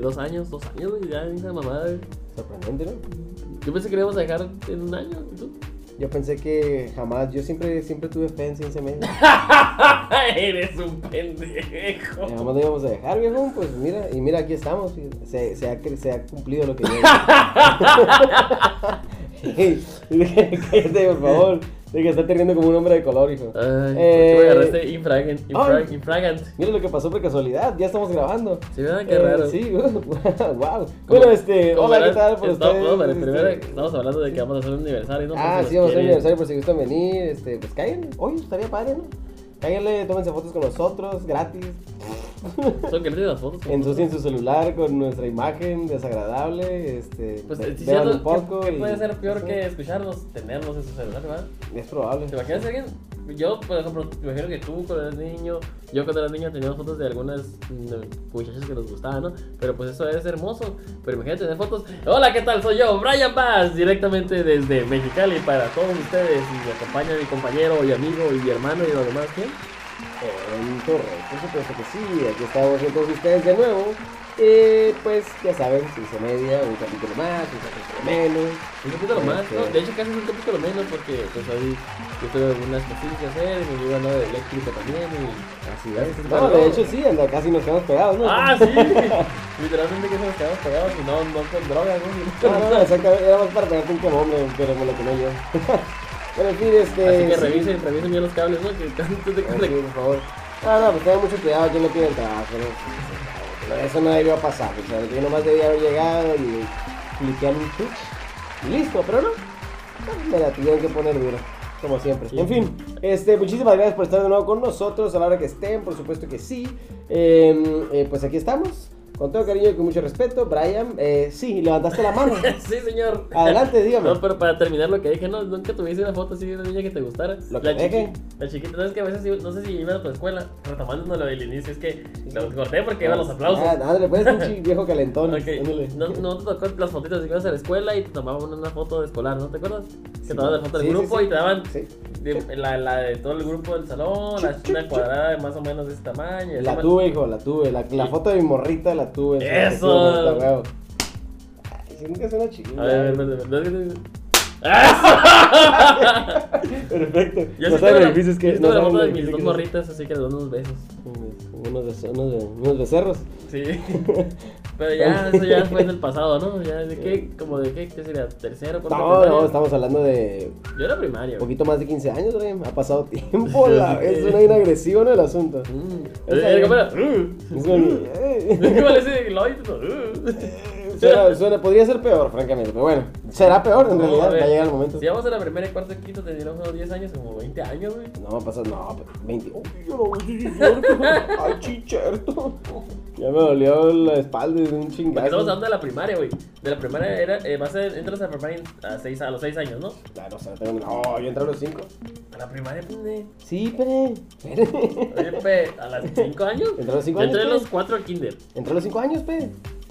dos años, dos años, güey, ya esa mamada. güey. Sorprendente, ¿no? Yo pensé que lo íbamos a dejar en un año, ¿y tú? Yo pensé que jamás, yo siempre, siempre tuve fe en ciencia media. Eres un pendejo. Y jamás lo íbamos a dejar, viejo. Pues mira, y mira, aquí estamos. Se, se, ha, cre- se ha cumplido lo que yo. Cállate, por favor. De que está teniendo como un hombre de color, hijo. Ay, ¿por qué Eh, me agarraste infragant, infragant? Mira lo que pasó por casualidad, ya estamos grabando. Sí, ¿verdad? Qué Eh, raro. Sí, wow. Bueno, este, hola, ¿qué tal por estamos- ustedes? no, pero Este, primero estamos hablando de que vamos a hacer un aniversario, ¿no? Ah, sí, vamos a hacer un aniversario por si gustan venir, este, pues cáiganle. Oye, estaría padre, ¿no? Cáiganle, tómense fotos con nosotros, gratis. Son que le las fotos. Ensucien su celular con nuestra imagen desagradable, este, Pues ve- cierto, un poco. ¿qué, y- puede ser peor que escucharnos, tenernos en su celular, ¿verdad? Es probable. ¿Te imaginas alguien? Yo, por ejemplo, me imagino que tú cuando eras niño, yo cuando era niño teníamos fotos de algunas mm, muchachas que nos gustaban, ¿no? Pero pues eso es hermoso. Pero imagínate tener fotos. Hola, ¿qué tal? Soy yo, Brian Paz, directamente desde Mexicali para todos ustedes. Y me acompaña mi compañero y amigo y mi hermano y lo demás. ¿Quién? En torre, por supuesto que sí, aquí estamos todos ustedes de nuevo. Eh, pues ya saben, ciencia media, un capítulo más, un capítulo menos. Un capítulo más, Este- ¿no? De hecho, casi es un capítulo menos porque pues hoy yo tengo algunas cosillas que hacer me llevo a de eléctrico también. Y... Así es. No, de hecho sí, anda, casi nos quedamos pegados, ¿no? Ah, sí. Literalmente que nos quedamos pegados y no, no con drogas, ¿no? No, no, exactamente, era más para pegarte un quemón, pero me lo quemé yo. bueno, en fin, este. Así que sí. revisen, revisen bien los cables, ¿no? Que antes de que Sí, le... por favor. No, no, pues tengan mucho cuidado quien le pide el trabajo, ¿no? Pero Eso no debió pasar, o sea, yo nomás debía haber llegado y cliquear un switch y listo, pero no. Me la tuvieron que poner dura, como siempre. Sí. En fin, este, muchísimas gracias por estar de nuevo con nosotros a la hora que estén, por supuesto que sí. Eh, eh, pues aquí estamos, con todo cariño y con mucho respeto. Brian, eh, sí, levantaste la mano. sí, señor. Adelante, dígame. No, pero para terminar lo que dije, no, nunca tuviste una foto así de una niña que te gustara. Lo que la, deje. la chiquita, ¿sabes que a veces, iba- no sé si iban a tu escuela, retomando lo del inicio, es que lo corté porque iban los aplausos. Ah, ándale, pues, pinche viejo calentón. No, no te tocó las que ibas a la escuela y te tomaban una foto de escolar, ¿no te acuerdas? Que Sí, te daban la foto del sí, grupo sí. y te daban de- la, la de todo el grupo del salón, la, una cuadrada de más o menos de ese tamaño. La tuve, hijo, la tuve. La, la foto de mi morrita la tuve. ¡Eso! Si nunca suena chido. A ver. Perfecto. Yo no saben tengo lo la, difícil que la saben de mis dos morritas, así que les doy unos besos. Unos, unos becerros. Sí. Pero ya, eso ya fue en el pasado, ¿no? Ya, ¿de qué? Como de qué, ¿qué sería? ¿Tercero? No, no, estamos hablando de Yo era primaria. un güey. poquito más de 15 años, Brian. Ha pasado tiempo. la- es una bien agresivo, ¿no? El asunto. Mm. Eh, bien. ¿cómo era? Uh. Es como- Es como Suena, suena- podría ser peor, francamente. Pero bueno, será peor en No, realidad. Va a llegar el momento. Si vamos a la primera y cuarto y quinto, tendríamos unos 10 años, como 20 años, güey. No, ha pasado, no, pero 20. Uy, yo no, sí, sí, cierto. Ay, chicherto. Ya me dolió la espalda de un Porque chingazo. estamos hablando de la primaria, güey. De la primaria era, eh, vas a, entras a la primaria a, seis, a los 6 años, ¿no? Claro, o sea, tengo... No, yo entré a los 5. A la primaria, pende. Sí, pero. Oye, pe, a los 5 años. ¿Entró a los cinco Yo entré a años, los pe? 4 al kinder. Entré a los 5 años, pe.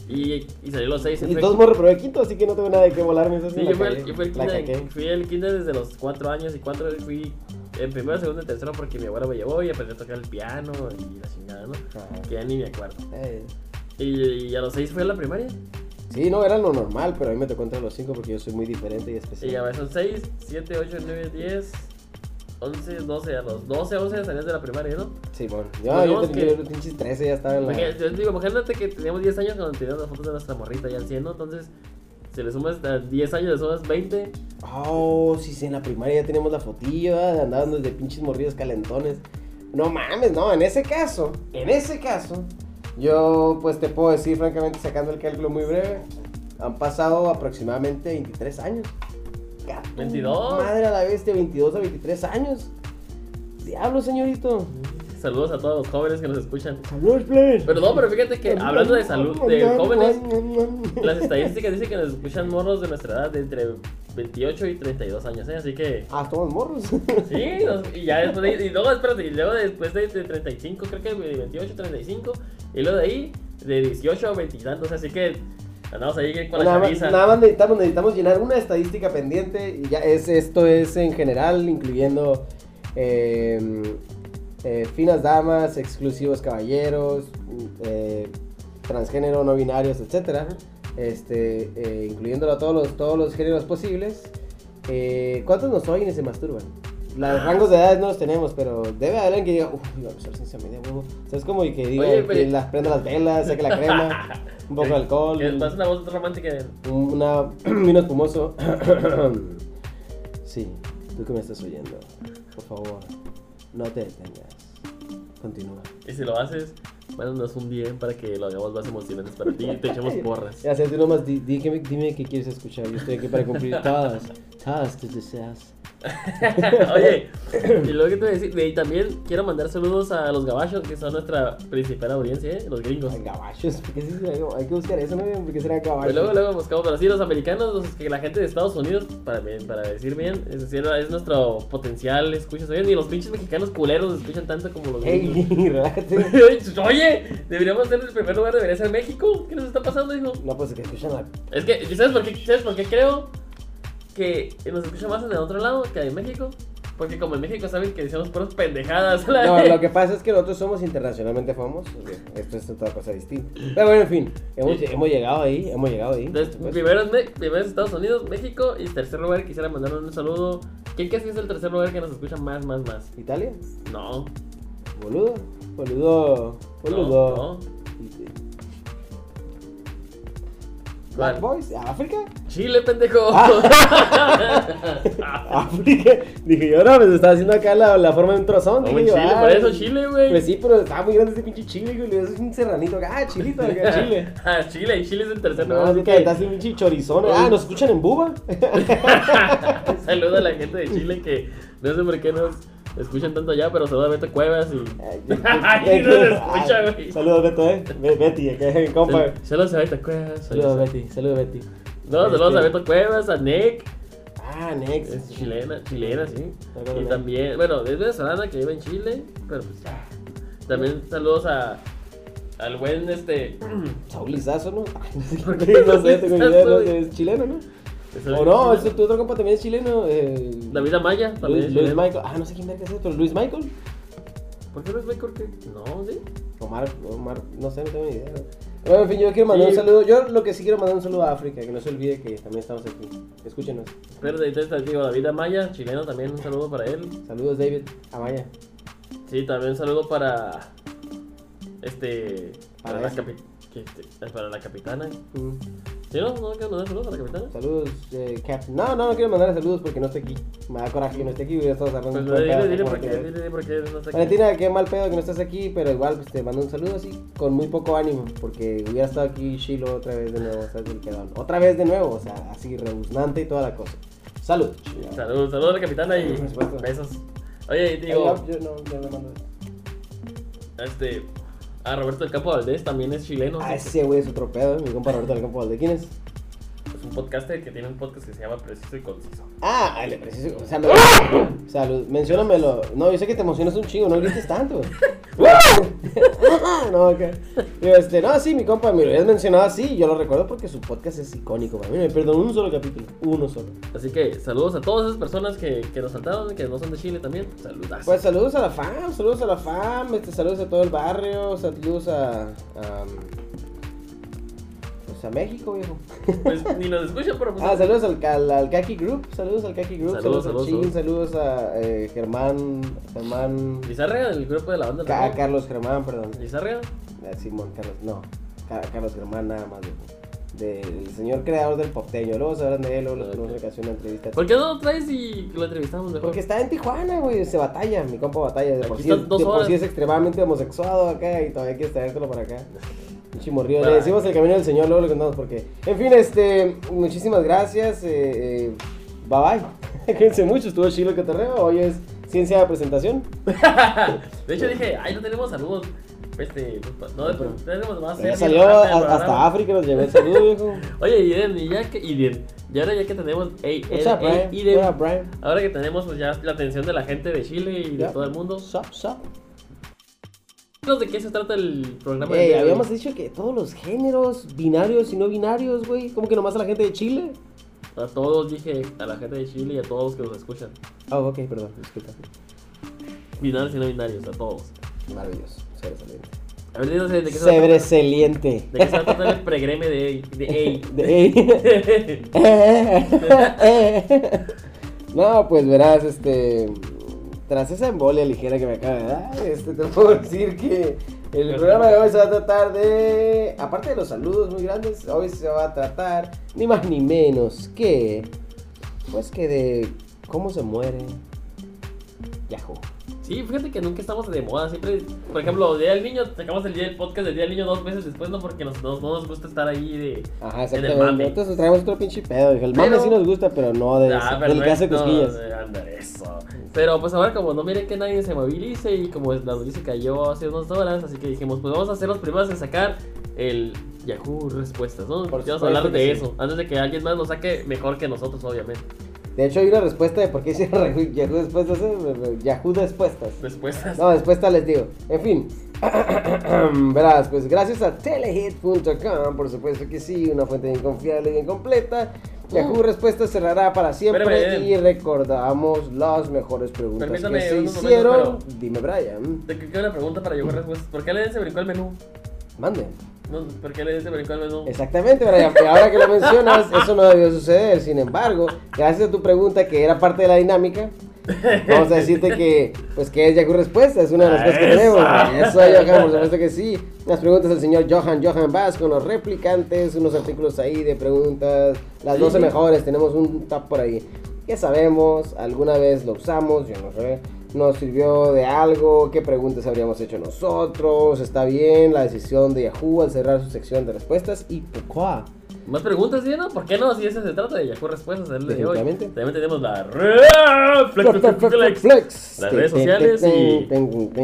Y, y salí a los 6. Y todos modos reprobé quinto, así que no tengo nada de qué volarme. Sí, yo fui, el, yo fui el kinder, fui el kinder desde los 4 años y 4 fui en primero, segundo y tercero porque mi abuela me llevó y aprendí a tocar el piano y la chingada, ¿no? Ajá. Que ya ni me acuerdo. Eh, Y, y a los 6 fui a la primaria. Sí, no, era lo normal, pero a mí me tocó entrar a los 5 porque yo soy muy diferente y Y especial. ya ves, son 6, 7, 8, 9, 10, 11, 12. A los 12, 11 salías de la primaria, ¿no? Sí, bueno. Yo, yo, tenía que- pinches 13 ya estaba en la. Porque, yo digo, imagínate que teníamos 10 años cuando teníamos las fotos de nuestra morrita ya al 100, ¿no? Entonces, si le sumas a 10 años, le sumas 20. Oh, sí, sí, en la primaria ya teníamos la fotillo, ¿verdad? andaban desde pinches morridos calentones. No mames, no, en ese caso, en ese caso, yo pues te puedo decir francamente, sacando el cálculo muy breve, han pasado aproximadamente 23 años. Gato, 22. Madre a la bestia, 22 a 23 años. Diablo, señorito. Saludos a todos los jóvenes que nos escuchan. Saludos, plebes. Pero no, pero fíjate que hablando de salud de jóvenes, las estadísticas dicen que nos escuchan morros de nuestra edad de entre 28 y 32 años, ¿eh? Así que, Ah, estamos morros. sí, nos- y ya después de, y luego, espérate, y luego después de, de 35, creo que de 28, 35, y luego de ahí, de 18 a 20 y tantos, así que andamos ahí con la Nada nada más necesitamos, necesitamos llenar una estadística pendiente y ya es esto es en general incluyendo eh, eh, finas damas, exclusivos caballeros, eh, transgénero, no binarios, etcétera, este, eh, incluyéndolo a todos los, todos los géneros posibles. ¿Cuántos nos oyen y se masturban? Los rangos de edades no los tenemos, pero debe haber alguien que diga, uff, iba a besar sin media huevo. O sea, es como que diga Oye, que pero- las prenda las velas, saque la crema, un poco de alcohol, Que pasa una voz romántica. un una, un vino espumoso. sí, tú que me estás oyendo, por favor, no te detengas. Continúa. Y si lo haces, mándanos un DM para que lo hagamos más emocionantes para ti y te echemos porras. Ya sé, tú nomás di, di- dime, dime qué quieres escuchar. Yo estoy aquí para cumplir todas, todas tus deseos. Oye, y luego que te voy a decir, y también quiero mandar saludos a los gabachos, que son nuestra principal audiencia, ¿eh? los gringos. Ay, Gabachos, ¿por qué sí? Hay, hay que buscar eso, ¿no? ¿Por qué será Y gabachos? luego, luego buscamos, pero sí, los americanos, los que la gente de Estados Unidos, para, bien- para decir bien, es decir, es nuestro potencial escucha, ¿sabes? Ni los pinches mexicanos culeros escuchan tanto como los gringos. Hey, relájate. Oye, deberíamos ser el primer lugar, debería ser México. ¿Qué nos está pasando, hijo? No, pues que escuchan la... Es que, ¿sabes por qué, ¿sabes por qué creo que nos escucha más en el otro lado que en México? Porque como en México saben que decimos puras pendejadas. No, lo que pasa es que nosotros somos internacionalmente famosos. Esto es otra cosa distinta. Pero bueno, en fin, hemos, Sí. hemos llegado ahí, hemos llegado ahí. Entonces, primero, es Me- primero es Estados Unidos, México y tercer lugar quisiera mandar un saludo. ¿Quién crees que es el tercer lugar que nos escucha más, más, más? Italia, No. boludo, boludo, boludo. No, no. ¿Cuál? Boys, África. Chile, pendejo. África. Dije yo, no, me estaba haciendo acá la, la forma de un trozón. No, dije yo, Chile, ah, por eso Chile, güey. Pues sí, pero estaba muy grande este pinche chile, güey. Es un serranito acá. Ah, chilito, acá, chile. Ah, Chile, y Chile es el tercer lugar. así así que estás un pinche chorizón. Ah, ¿nos escuchan en Buba? saludo a la gente de Chile que no sé por qué nos escuchan tanto allá, pero saludo a Beto Cuevas y. Ay, no se escucha, güey. Saludos, Beto, eh. Be- Betty, acá, compa. Saludos a Beto Cuevas. Saludos, Betty. Saludos, Betty. No, saludos a Este- Beto Cuevas, a Nick. Ah, Next. Es chilena, chilena, sí. Saludos, Y también, bueno, es venezolana que vive en Chile, pero pues ya. También saludos a. Al buen este. Saúl Lizazo, ¿no? Ay, no sé, ¿Por qué no sé, tengo ni idea, Lizazo, no güey? sé, es chileno, ¿no? O no, este, tu otro compa también es chileno. Eh, David Amaya también. Luis, es Luis. Michael. Ah, no sé quién verga es esto. ¿Luis Michael? ¿Por qué es Michael que? No, sí. Omar, Omar, no sé, no tengo ni idea. Bueno, en fin, yo quiero mandar Sí. un saludo. Yo lo que sí quiero mandar un saludo a África, que no se olvide que también estamos aquí. Escúchenos. Pero entonces te digo, David Amaya, chileno también, un saludo para él. Saludos, David Amaya. Sí, también un saludo para. Este. Para, Para la, capi- este, para la capitana. Mm. ¿Sí, no? ¿No quiero mandar saludos a la capitana? Saludos, eh, Cap. No, no, no quiero mandar saludos porque no estoy aquí. Me da coraje que no esté aquí. Hubiera estado hablando Pues buen dile, dile por qué, dile, dile por qué no está aquí. Valentina, qué mal pedo que no estás aquí, pero igual pues, te mando un saludo así, con muy poco ánimo, porque hubiera estado aquí Shiloh otra vez de nuevo. El quedón. Otra vez de nuevo, o sea, así rebuznante y toda la cosa. Salud. Saludos, saludos a la capitana y besos. Oye, digo, yo, yo no, yo no mando. este. A Roberto del Campo Valdés también es chileno. Ah, ese güey es otro pedo, mi compa Roberto del Campo Valde. ¿Quién es? Es un podcaster que tiene un podcast que se llama Preciso y Conciso. Ah, ay, le preciso. O sea, me... Salud, menciónamelo. No, yo sé que te emocionas un chingo, no grites tanto. no, ok. Digo, este, no, sí, mi compa, me lo habías mencionado así. Yo lo recuerdo porque su podcast es icónico. Para mí no me pierdo un solo capítulo. Uno solo. Así que saludos a todas esas personas que, que nos saltaron, que no son de Chile también. Saludas. Pues saludos a la fam, saludos a la fam, este, saludos a todo el barrio, saludos a. a pues a México, viejo. Pues ni nos escuchan, pero pues. Ah, saludos al, al, al Kaki Group, saludos al Kaki Group, Saludos, a Chin, saludos a eh, Germán, Germán, Lizárraga, del grupo de la banda. Ca- ¿no? Carlos Germán, perdón. Lizárraga. Eh, Simón, Carlos, no, Ca- Carlos Germán nada más, viejo. Del señor creador del popteño, luego sabrán de él, luego les Ok. ponemos una una entrevista. ¿Por qué no lo traes y lo entrevistamos mejor? Porque está en Tijuana, güey, se batalla, mi compa batalla. De por, Aquí sí, es, dos de por sí es extremadamente homosexuado acá y todavía quieres traértelo para acá. Pinche morrido. Le decimos el camino del Señor, luego le contamos por qué. En fin, este, muchísimas gracias. eh, eh, bye bye. Quédense mucho, estuvo chido el cotorreo. Hoy es ciencia de presentación. de hecho dije, ay, no tenemos saludos. Este, no, pero- tenemos más. Ya series salió el a- hasta África, nos llevé el saludo, viejo. Oye, Iden, y ya que. Iden, y ahora ya que tenemos. Ey, What's ey, up, Brian? ey, Iden, ahora que tenemos pues, ya la atención de la gente de Chile y de Ya. todo el mundo. Sup, sup. ¿De qué se trata el programa? día de habíamos dicho que todos los géneros, binarios y no binarios, güey. ¿Cómo que nomás a la gente de Chile? A todos dije, a la gente de Chile y a todos los que nos escuchan. Ah, ok, perdón, disculpa. Binarios y no binarios, a todos. Maravilloso, sobresaliente. A ver, dinos, ¿de qué se a? Sebreseliente. ¿De qué se va a tratar el pregreme de de De- no, pues verás, este. Tras esa embolia ligera que me acaba de dar, este, te puedo decir que el programa de hoy se va a tratar de. Aparte de los saludos muy grandes, hoy se va a tratar ni más ni menos que. Pues que de. ¿Cómo se muere Yahoo? Sí, fíjate que nunca estamos de moda. Siempre, por ejemplo, Día del Niño, sacamos el día del podcast del Día del Niño dos meses después, no porque nos, no, no nos gusta estar ahí de. Ajá, En el exactamente. mame. Entonces traemos otro pinche pedo. El mame Pero- sí nos gusta, pero no de Ah, ese, pero del no que hace no, cosquillas. eh, anda, eso. Pero pues ahora como no miren que nadie se movilice y como la noticia cayó hace unas horas, así que dijimos, pues vamos a ser los primeros en sacar el Yahoo Respuestas, ¿no? Por Vamos a hablar de sí. eso, antes de que alguien más lo saque mejor que nosotros, obviamente. De hecho, hay una respuesta de por qué hicieron Yahoo Respuestas. ¿eh? Yahoo Respuestas. Respuestas. No, después te les digo. En fin. Verás, pues gracias a telehit.com, por supuesto que sí, una fuente bien confiable y bien completa. Yahoo. Respuestas cerrará para siempre Espérame, y recordamos las mejores preguntas Permítame que se hicieron. pero- Dime, Brian. Te queda una pregunta para Yahoo Respuestas. ¿Por qué le se brincó el menú? Mande. No, ¿Por qué le se brincó el menú? Exactamente, Brian. pero Ahora que lo mencionas, eso no debió suceder. Sin embargo, gracias a tu pregunta, que era parte de la dinámica, vamos a decirte que, pues, que es Yahoo Respuesta. Es una de las cosas que Eso. tenemos. Eso, Johan, por supuesto que sí. Las preguntas del señor Johan, Johan Bass, con los replicantes, unos artículos ahí de preguntas. Las Sí, 12 sí. mejores, tenemos un top por ahí. ¿Qué sabemos? ¿Alguna vez lo usamos? Yo no sé. ¿Nos sirvió de algo? ¿Qué preguntas habríamos hecho nosotros? ¿Está bien la decisión de Yahoo al cerrar su sección de respuestas? ¿Y por qué? ¿Más preguntas, sí, no? ¿Por qué no? Si ese se trata de Yahoo Respuestas el de hoy. También tenemos la Flex, Flex. Las redes sociales y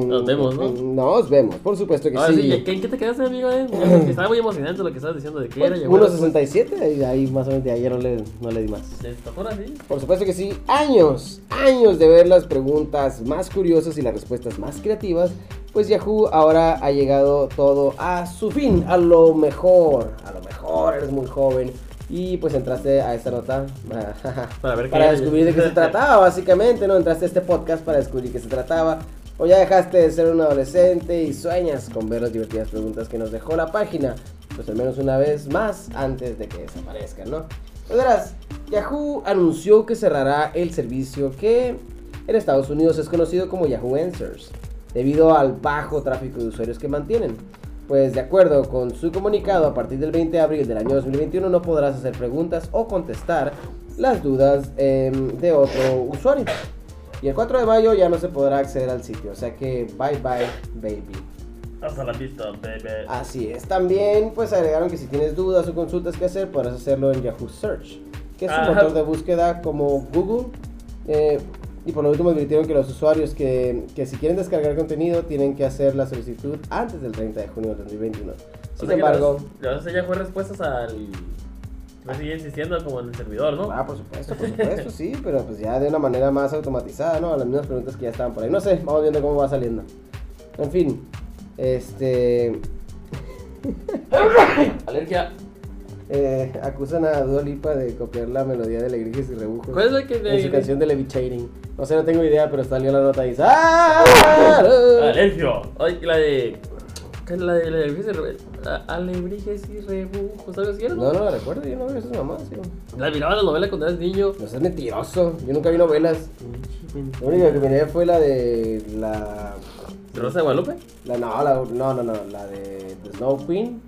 nos vemos, ¿no? Nos vemos, por supuesto que sí. ¿en qué, te quedaste, amigo? Eh? Estaba muy emocionante lo que estabas diciendo de qué era Yahoo Pues, Respuestas. 1.67, y ahí más o menos de ayer no le, no le di más. Por supuesto que sí, años, años de ver las preguntas más curiosas y las respuestas más creativas, pues Yahoo ahora ha llegado todo a su fin, a lo mejor, a lo mejor, eres muy joven y pues entraste a esta nota Para ver para descubrir de qué se trataba, básicamente, ¿no? Entraste a este podcast para descubrir qué se trataba. O ya dejaste de ser un adolescente y sueñas con ver las divertidas preguntas que nos dejó la página, pues al menos una vez más antes de que desaparezcan, ¿no? Pues verás, Yahoo anunció que cerrará el servicio que en Estados Unidos es conocido como Yahoo Answers, debido al bajo tráfico de usuarios que mantienen. Pues de acuerdo con su comunicado, a partir del 20 de abril del año 2021 no podrás hacer preguntas o contestar las dudas em, de otro usuario. Y el 4 de mayo ya no se podrá acceder al sitio, o sea que bye bye baby. Hasta la vista, baby. Así es. También pues agregaron que si tienes dudas o consultas que hacer, podrás hacerlo en Yahoo Search, que es un motor de búsqueda como Google. Eh, y por lo último advirtieron que los usuarios que, que si quieren descargar contenido tienen que hacer la solicitud antes del 30 de junio del 2021. O Sin sea que embargo... las- Le vas a hacer Yahoo Respuestas al. Me sigue insistiendo como en el servidor, ¿no? Ah, por supuesto, por supuesto, sí, pero pues ya de una manera más automatizada, ¿no? A las mismas preguntas que ya estaban por ahí. No sé, vamos viendo cómo va saliendo. En fin, este... Alergia. Eh, acusan a Dua Lipa de copiar la melodía de Alegrías y Rebujos. ¿Cuál es la que En su de. canción de Levitating. No sé, no tengo idea, pero salió la nota y dice... ¡Ah! Alergia. Ay, la de. ¿Qué es la de la de Alebrijes y Re- a- Alebrijes y rebujos? ¿Algo así era, No, no la recuerdo, yo no veo esas mamás, tío. La miraba en la novela cuando eras niño. No seas mentiroso, yo nunca vi novelas. La única que miré fue la de la... ¿Rosa de Guadalupe? La, no, la, no, no, no, la de The Snow Queen.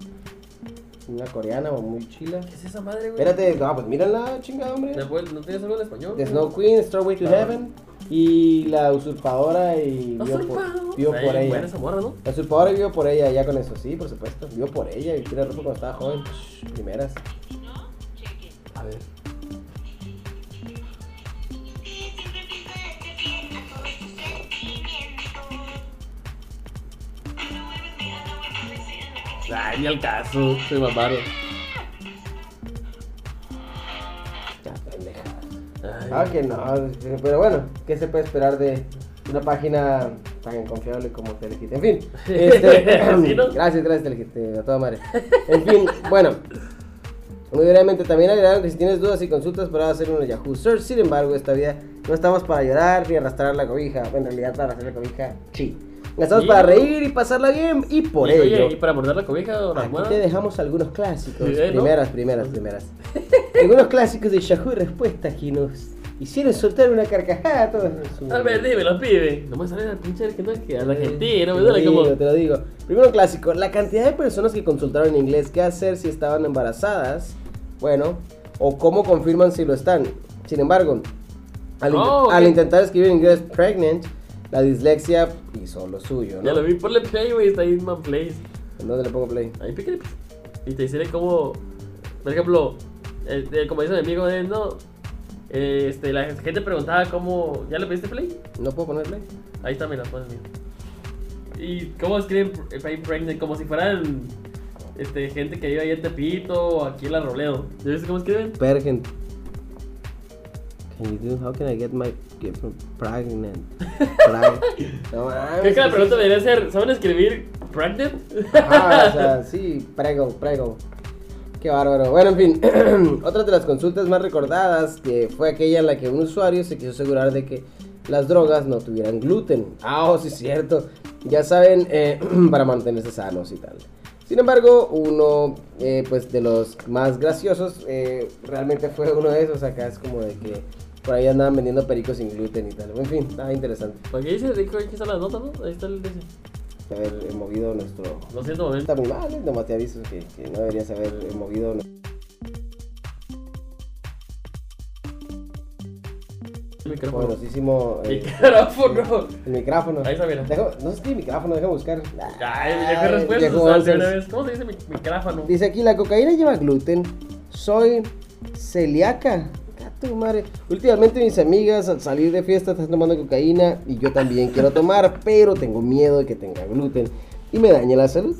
Una coreana o muy chila. ¿Qué es esa madre, güey? Espérate, no, pues mírala, chingada, hombre. ¿No puedes- ¿No tienes algo en español? The Snow Queen, Starway to Heaven. Y la usurpadora y vio por, pago. vio por ella. morra, ¿no? La usurpadora vio por ella, ya con eso, sí, por supuesto. Vio por ella y tiene ropa cuando estaba joven. Primeras. A ver. Ay, ni al caso. Soy mamaron. Ya, pendeja. Ay. Ah, que no. Pero bueno, ¿qué se puede esperar de una página tan confiable como Telehit? En fin. Este, Sí, ¿no? Gracias, gracias, Telehit. eh, A toda madre. En fin, bueno. Muy brevemente, también agregaron que si tienes dudas y consultas podrás hacer una Yahoo Search. Sin embargo, esta vida no estamos para llorar ni arrastrar la cobija. En realidad, para arrastrar la cobija, sí. Estamos Sí. para reír y pasarla bien y por y, ello. Oye, ¿y para morder la cobija o la Aquí te dejamos algunos clásicos. Sí, ¿no? Primeras, primeras, primeras. algunos clásicos de Yahoo Respuestas que nos hicieron soltar una carcajada a todos. su- A ver, dímelo, pibe. No me sale el pinche argentino que al argentino, me Te lo duele digo, como. te lo digo. Primero clásico, la cantidad de personas que consultaron en inglés qué hacer si estaban embarazadas, bueno, o cómo confirman si lo están. Sin embargo, al, in- Oh, ok. al intentar escribir en inglés pregnant, la dislexia hizo lo suyo, ¿no? Ya lo vi, ponle play, güey, está ahí en Man Place. ¿En dónde le pongo play? Ahí pícale. Y te dice como, por ejemplo, eh, eh, como dice mi amigo de él, no. Eh, este, la gente preguntaba cómo. ¿Ya le pediste play? ¿No puedo poner play? Ahí está, mira, pones mira. ¿Y cómo escriben eh, pregnant? Como si fueran este, gente que vive ahí en Tepito o aquí en la Robledo. ¿Ya viste cómo escriben? Pergen. You do? How can I get my get pregnant? Preg- no. Creo que la ¿qué pregunta debería ser: ¿saben escribir pregnant? Ah, o sea, sí, prego, prego. Qué bárbaro. Bueno, en fin, otra de las consultas más recordadas que fue aquella en la que un usuario se quiso asegurar de que las drogas no tuvieran gluten. Ah, oh, sí, cierto. Ya saben, eh, para mantenerse sanos y tal. Sin embargo, uno eh, pues de los más graciosos eh, realmente fue uno de esos. Acá es como de que por ahí andaban vendiendo pericos sin gluten y tal. En fin, estaba interesante. ¿Para qué dice? Dijo, Aquí están las notas, ¿no? Ahí está el dice. Haber movido nuestro Lo siento, momento. Está muy mal, ¿eh? nomás te aviso que, que no deberías haber movido. El micrófono. Poderosísimo eh, Micrófono. el micrófono. Ahí está, mira. Dejo- no sé qué micrófono, déjame buscar. Ay, ya respuesta. viejo o sea, de una González. vez. ¿Cómo se dice mi micrófono? Dice aquí, la cocaína lleva gluten. Soy celíaca. Tu madre. Últimamente mis amigas al salir de fiesta están tomando cocaína y yo también quiero tomar, pero tengo miedo de que tenga gluten y me dañe la salud.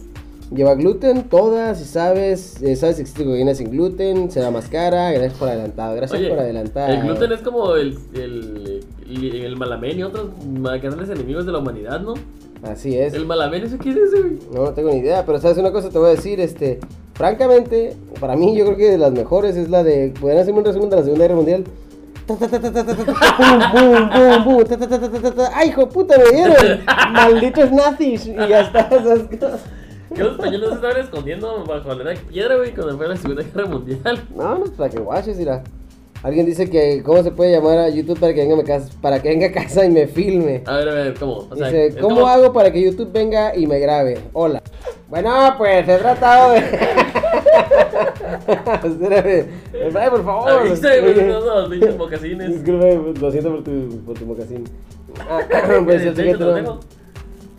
Lleva gluten, todas, si sabes, eh, sabes si existe cocaína sin gluten, será más cara, gracias por adelantado, gracias Oye, por adelantar. el gluten es como el, el, el, el malamén y otros grandes enemigos de la humanidad, ¿no? Así es. El malamén, ¿eso qué es ese, güey? No, no tengo ni idea, pero sabes una cosa te voy a decir, este, francamente, para mí yo creo que de las mejores es la de, ¿podrían hacerme un resumen de la Segunda Guerra Mundial? ¡Ay, hijo puta, me dieron! ¡Malditos nazis! Y ya está, esas cosas. Que los españoles se estaban escondiendo bajo la piedra, güey, cuando fue la Segunda Guerra Mundial. No, no, para que guaches, mira. Alguien dice que, ¿cómo se puede llamar a YouTube para que venga a, mi casa, para que venga a casa y me filme? A ver, a ver, ¿cómo? O sea, Dice, ¿cómo como- hago para que YouTube venga y me grabe? Hola. Bueno, pues he tratado de. Espérame. Espérame, por favor. No, los pinches mocasines. Disculpe, lo siento por tu, por tu mocasín. Ah, pues ¿En el techo?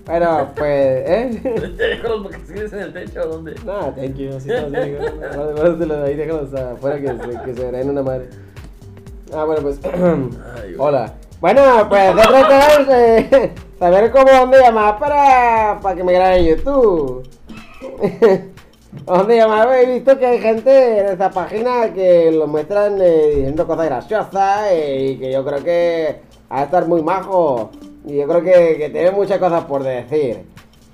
Bueno, pues, ¿eh? ¿Te dejo los mocasines en el techo o dónde? No, thank you, así estamos bien. Guárd- Guárdatelo ahí, déjalos afuera que se, que se verán una madre. Ah, bueno, pues. Ay. Hola. Bueno, pues de tratar de saber cómo dónde llamar para, para que me graben en YouTube. ¿Dónde llamar? He visto que hay gente en esta página que lo muestran eh, diciendo cosas graciosas eh, y que yo creo que va a estar muy majo. Y yo creo que, que tiene muchas cosas por decir.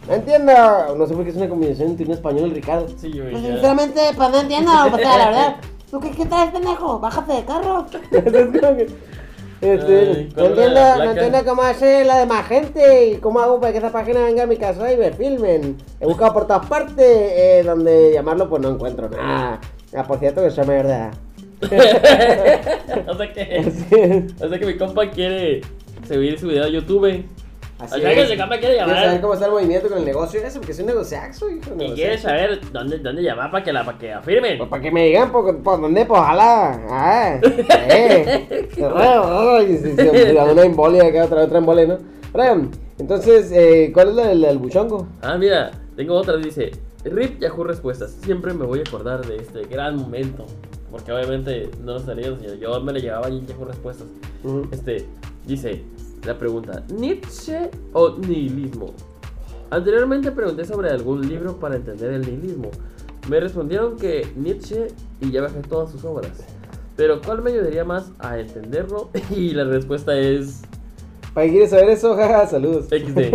No entiendo. No sé por qué es una combinación entre un español y Ricardo. Sí, güey. Pues sinceramente, pues no entiendo, o sea, la verdad. ¿Tú qué, qué traes, pendejo? Bájate de carro. Este, no, ¿cuál es entiendo, cómo hace la demás gente y cómo hago para que esa página venga a mi casa y me filmen. He buscado por todas partes eh, donde llamarlo, pues no encuentro nada. Ah, por cierto, que soy mayor de edad. o sea que. O sea que mi compa quiere subir su video a YouTube. Así O sea que ese compa quiere ¿Quieres llamar. saber cómo está el movimiento con el negocio ese? Porque es un negociaxo, hijo. Y quiere saber dónde, dónde llamar para que la para que afirmen. Pues para que me digan por, por dónde, pues ojalá. Ah, eh. Ay, sí, me da una embolia acá, otra otra embolia, ¿no? Brian, entonces, eh, ¿cuál es la del buchongo? Ah, mira, tengo otra, dice, Rip Yahoo Respuestas, siempre me voy a acordar de este gran momento, porque obviamente no lo señor, yo me le llevaba Yahoo Respuestas. Ujú. Este, dice, la pregunta, ¿Nietzsche o nihilismo? Anteriormente pregunté sobre algún libro para entender el nihilismo. Me respondieron que Nietzsche y ya bajé todas sus obras. Pero ¿cuál me ayudaría más a entenderlo? Y la respuesta es ¿Para qué quieres saber eso? Jaja, saludos. XD.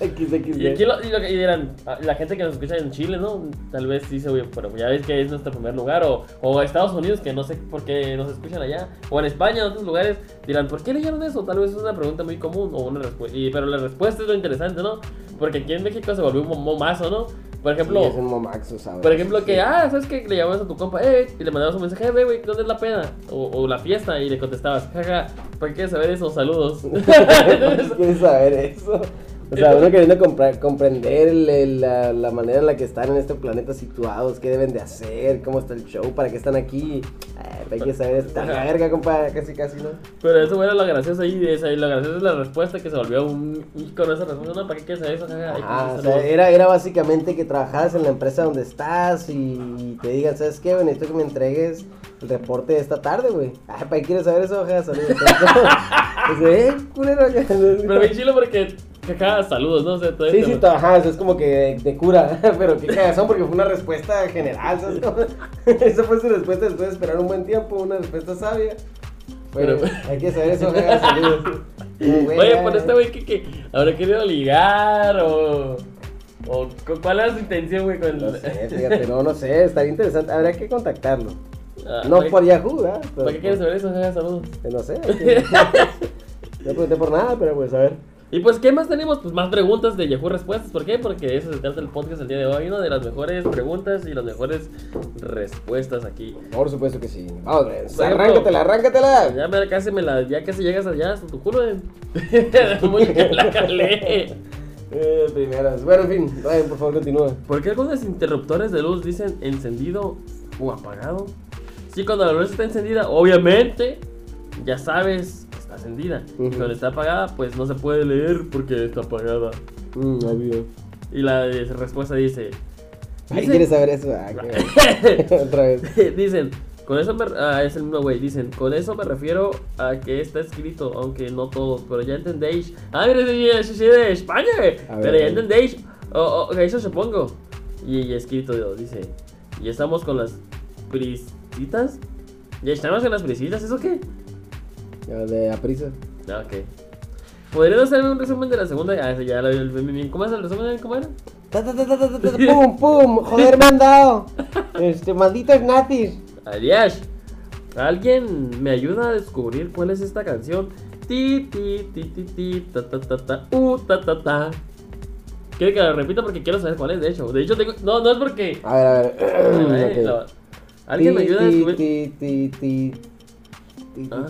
XXD. Y, aquí lo, y, lo que- y dirán, la gente que nos escucha en Chile, ¿no? Tal vez dice, oye, pero ya ves que es nuestro primer lugar, o, o Estados Unidos, que no sé por qué nos escuchan allá, o en España, en otros lugares, dirán, ¿por qué leyeron eso? Tal vez es una pregunta muy común, o una respuesta, pero la respuesta es lo interesante, ¿no? Porque aquí en México se volvió un momazo, ¿no? Por ejemplo, Sí, es un momaxo, ¿sabes? por ejemplo, que, ah, ¿sabes qué? Le llamabas a tu compa, eh, y le mandabas un mensaje, eh, güey, ¿dónde es la peda? O, o la fiesta, y le contestabas, jaja, ¿para qué quieres saber eso? Saludos. ¿Quieres saber eso? O sea, uno queriendo comprar, comprender la, la manera en la que están en este planeta situados, qué deben de hacer, cómo está el show, para qué están aquí. Ay, hay que saber esta verga, compa, casi casi, ¿no? Pero eso era lo gracioso ahí, de esa, y lo gracioso es la respuesta que se volvió un icono esa respuesta, no, ¿para qué quieres saber eso? Ajá, pues, o sea, era, era básicamente que trabajaras en la empresa donde estás y te digan, ¿sabes qué? güey? Necesito que me entregues el reporte de esta tarde, güey. Ay, ¿para qué quieres saber eso? Ajá, saludos. Dice, eh, culero. Pero bien chilo porque, jaja, saludos, ¿no? O sea, Sí, sí, ajá, es como que de, de cura, pero qué cagazón porque fue una respuesta general, ¿sabes? Esa fue su respuesta después de esperar un buen tiempo, una respuesta sabia. Pero Pero- hay que saber eso, jaja, saludos. Oye, ya- por este güey que, que habrá querido ligar o... O cu- ¿cuál era su intención, güey? Con No sé, fíjate, no, no sé, estaría interesante, habría que contactarlo. Ah, No ¿para- por Yahoo, ¿verdad? ¿Para qué quieres saber eso? Saludos. No sé. que- No pregunté por nada, pero pues a ver. Y pues, ¿qué más tenemos? Pues más preguntas de Yahoo Respuestas. ¿Por qué? Porque eso se trata el podcast el día de hoy, ¿no? De las mejores preguntas y las mejores respuestas aquí. Por supuesto que sí. Vamos, ejemplo, arráncatela, arráncatela. Ya me casi me la, ya casi llegas allá hasta tu culo, eh. La calé. Eh, primeras. Bueno, en fin, Ryan, por favor, continúa. ¿Por qué algunos interruptores de luz dicen encendido o apagado? Sí, cuando la luz está encendida, obviamente, ya sabes que está encendida. Y cuando está apagada, pues no se puede leer porque está apagada. Mm, obvio. Y la eh, respuesta dice... Ay, ¿quieres saber eso? Ah, qué- Otra vez. dicen, con eso me, ah, es el mismo güey, dicen, con eso me refiero a que está escrito, aunque no todos, pero ya entendéis. Ah, mira, sí, sí, de España, pero ya entendéis. Oh, oh, eso supongo. Y, y escrito, dice, y estamos con las prisitas. Ya estamos con las prisitas, ¿eso qué? De a prisa. Ah, ok. ¿Podrían hacerme un resumen de la segunda? Ah, ese ya lo vi el bien. ¿Cómo es el resumen? ¿Cómo era? Ta, ta, ta, ta, ta, ta, ta, pum, pum. Joder, me han dado. Este, malditos nazis. Adiós. ¿Alguien me ayuda a descubrir cuál es esta canción? Ti, ti, ti, ti, ti, ta, ta, ta, ta, uh, ta, ta, ta. Quiero que la repita porque quiero saber cuál es, de hecho. De hecho, tengo... No, no es porque... A ver, a ver. ¿Alguien me Ti, ayuda a ti, descubrir...? Ah.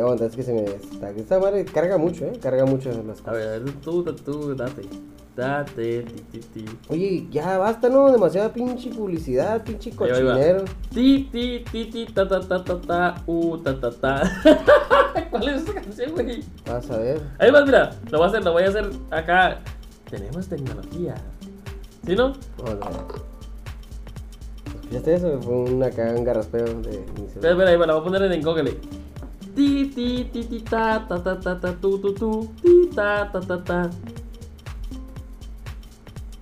Aguanta, es que se me. Esta, esta madre carga mucho, ¿eh? Carga mucho las A cosas. ver, tú, tú, date. Date, ti, ti, ti. Oye, ya basta, ¿no? Demasiada pinche publicidad, pinche Ahí va, ahí va. cochinero. Ti, ti, ti, ti, ta, ta, ta, ta, ta, uh, ta, ta, ta. ¿Cuál es esta canción, güey? Vas a ver. Además, mira, lo voy a hacer, lo voy a hacer acá. Tenemos tecnología. ¿Sí, no? Vamos a ver. ¿Escuchaste eso? Fue un acá un garraspeo de Espera, espera, ahí va, la voy a poner en Google. Ti, ti, ti, ti, ta, ta, ta, ta, ta, tu, tu, tu, ti, ta, ta, ta, ta.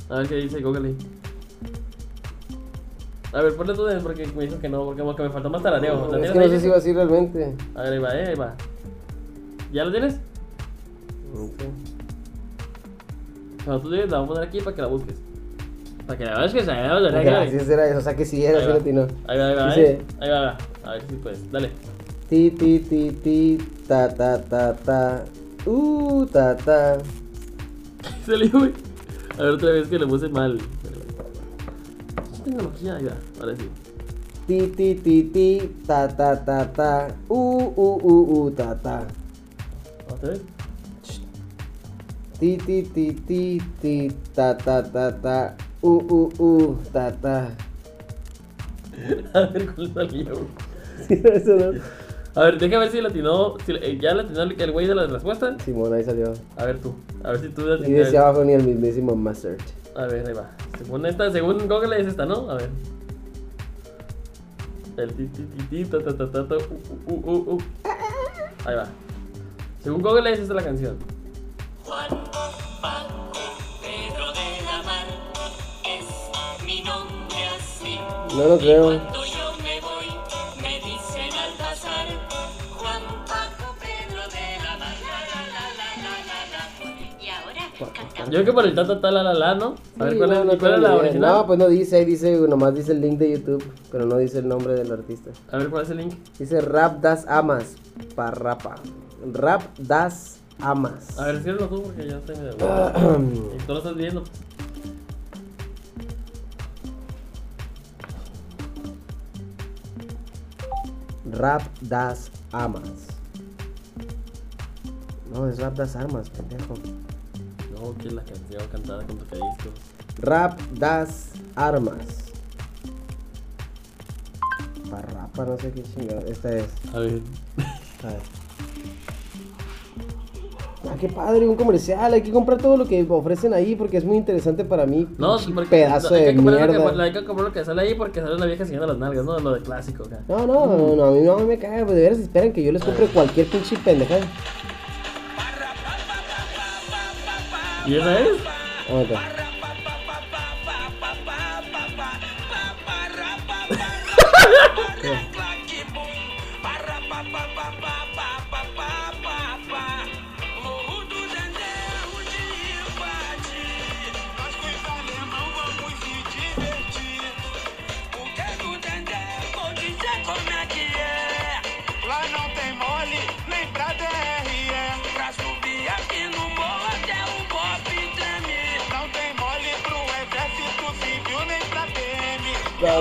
A ver qué dice Google. A ver, ponle tú de porque me dijo que no, porque que me faltó más tarareo. ¿La es que no sé si va así realmente. A ver, ahí va, eh, ahí va. ¿Ya lo tienes? No sé. Cuando tú tienes, la voy a poner aquí para que la busques. Para que la ahí va, ahí va. Gracias, era eso. O sea que sí era, sí latino. Ahí va, ahí va. Ahí va, ahí va. A ver si puedes, dale. Ti, ti, ti, ti, ta, ta, ta, ta. Uh, ta, ta. Salió, güey. A ver, otra vez que lo puse mal. Es tecnología, ahí va, ahora sí. Ti, ti, ti, ti, ta, ta, ta, ta. Uh, uh, uh, uh, ta, ta. ¿Otra vez? Ti, ti, ti, ti, ti, ta, ta, ta, ta. Uh, uh, uh, ta, ta. A ver cuál salió. Sí, eso no. A ver, deja ver si latinó. Si, eh, ¿Ya latinó el el güey de la respuesta? Simón, ahí salió. A ver tú. A ver si tú Y decía abajo ni el mismísimo Mustard. A ver, ahí va. Según esta, según Google es esta, ¿no? A ver. El ti ti ti ti ta ta ta ta ta uh, uh, uh, uh. Ahí va. Según Google es esta la canción. Juan, la, la, la, la, creo que por el ta ta la la la, ¿no? A ver, ¿cuál, no, es, no cuál es la idea. original? No, pues no dice, ahí dice, nomás dice el link de YouTube, pero no dice el nombre del artista. A ver, ¿cuál es el link? Dice Rap Das Amas, Parrapa. Rap Das Amas. A ver, escríbelo tú porque ya estoy y tú lo estás viendo. Rap Das Amas. No, es Rap Das Armas, pendejo. No, que es la canción cantada con tocadiscos. Rap Das Armas. Parrapa, no sé qué chingada. Esta es. A ver. A ver. Qué padre, un comercial. Hay que comprar todo lo que ofrecen ahí porque es muy interesante para mí. No, porque pedazo hay de comprar lo mierda. que, hay que comprar lo que sale ahí porque sale una vieja siguiendo las nalgas, ¿no? Lo de clásico acá. No, no, no, no, a mí no me caga, pues de veras esperan que yo les compre cualquier pinche pendejada. ¿Y esa es? Aguanta.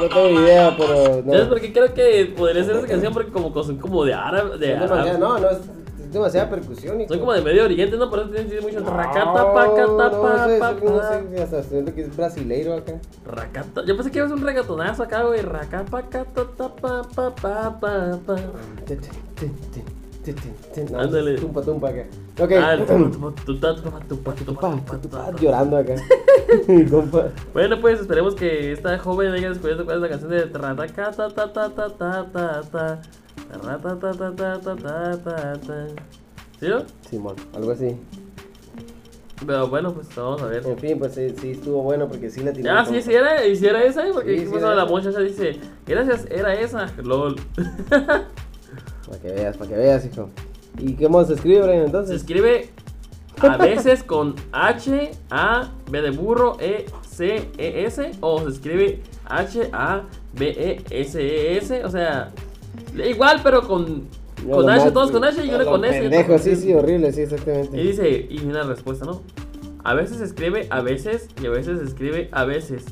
No, tengo ni idea, pero no. ¿Sabes por qué creo que podría ser esa canción? Porque como son como de árabe, de árabe. no, no, es, es demasiada percusión. hijo. Son como de Medio Oriente, ¿no? Por eso tienen mucho racata, pacata, no, pa, no pa. sé, hasta siento que es brasileiro acá. Racata. Yo pensé que ibas a un regatonazo acá, güey. Racapa, cata, ta, pa, pa, pa, pa, pa. Ándale. Tumpa, tumpa acá. Ok. Ah, llorando acá. Compa. Bueno, pues esperemos que esta joven haya descubierto cuál es la canción de Trataca, ta, ta, ta, ta, ta, ta, ta. ¿Sí, no? Simón, algo así. Pero bueno, pues vamos a ver. En fin, pues sí, sí estuvo bueno porque sí la tiré. Ah, sí, sí era, y sí era esa, ¿eh? porque Sí, sí era la muchacha dice, gracias, era esa, lol. Para que veas, para que veas, hijo. ¿Y más se escribe, Brian, Se entonces? escribe a veces con H, A, B de burro, E, C, E, S, o se escribe H, A, B, E, S, E, S, o sea, igual, pero con, con H, todos con H y lo con S. Pendejo, sí, sí, horrible, sí, Y exactamente. dice, y una respuesta, ¿no? A veces se escribe a veces y a veces se escribe a veces.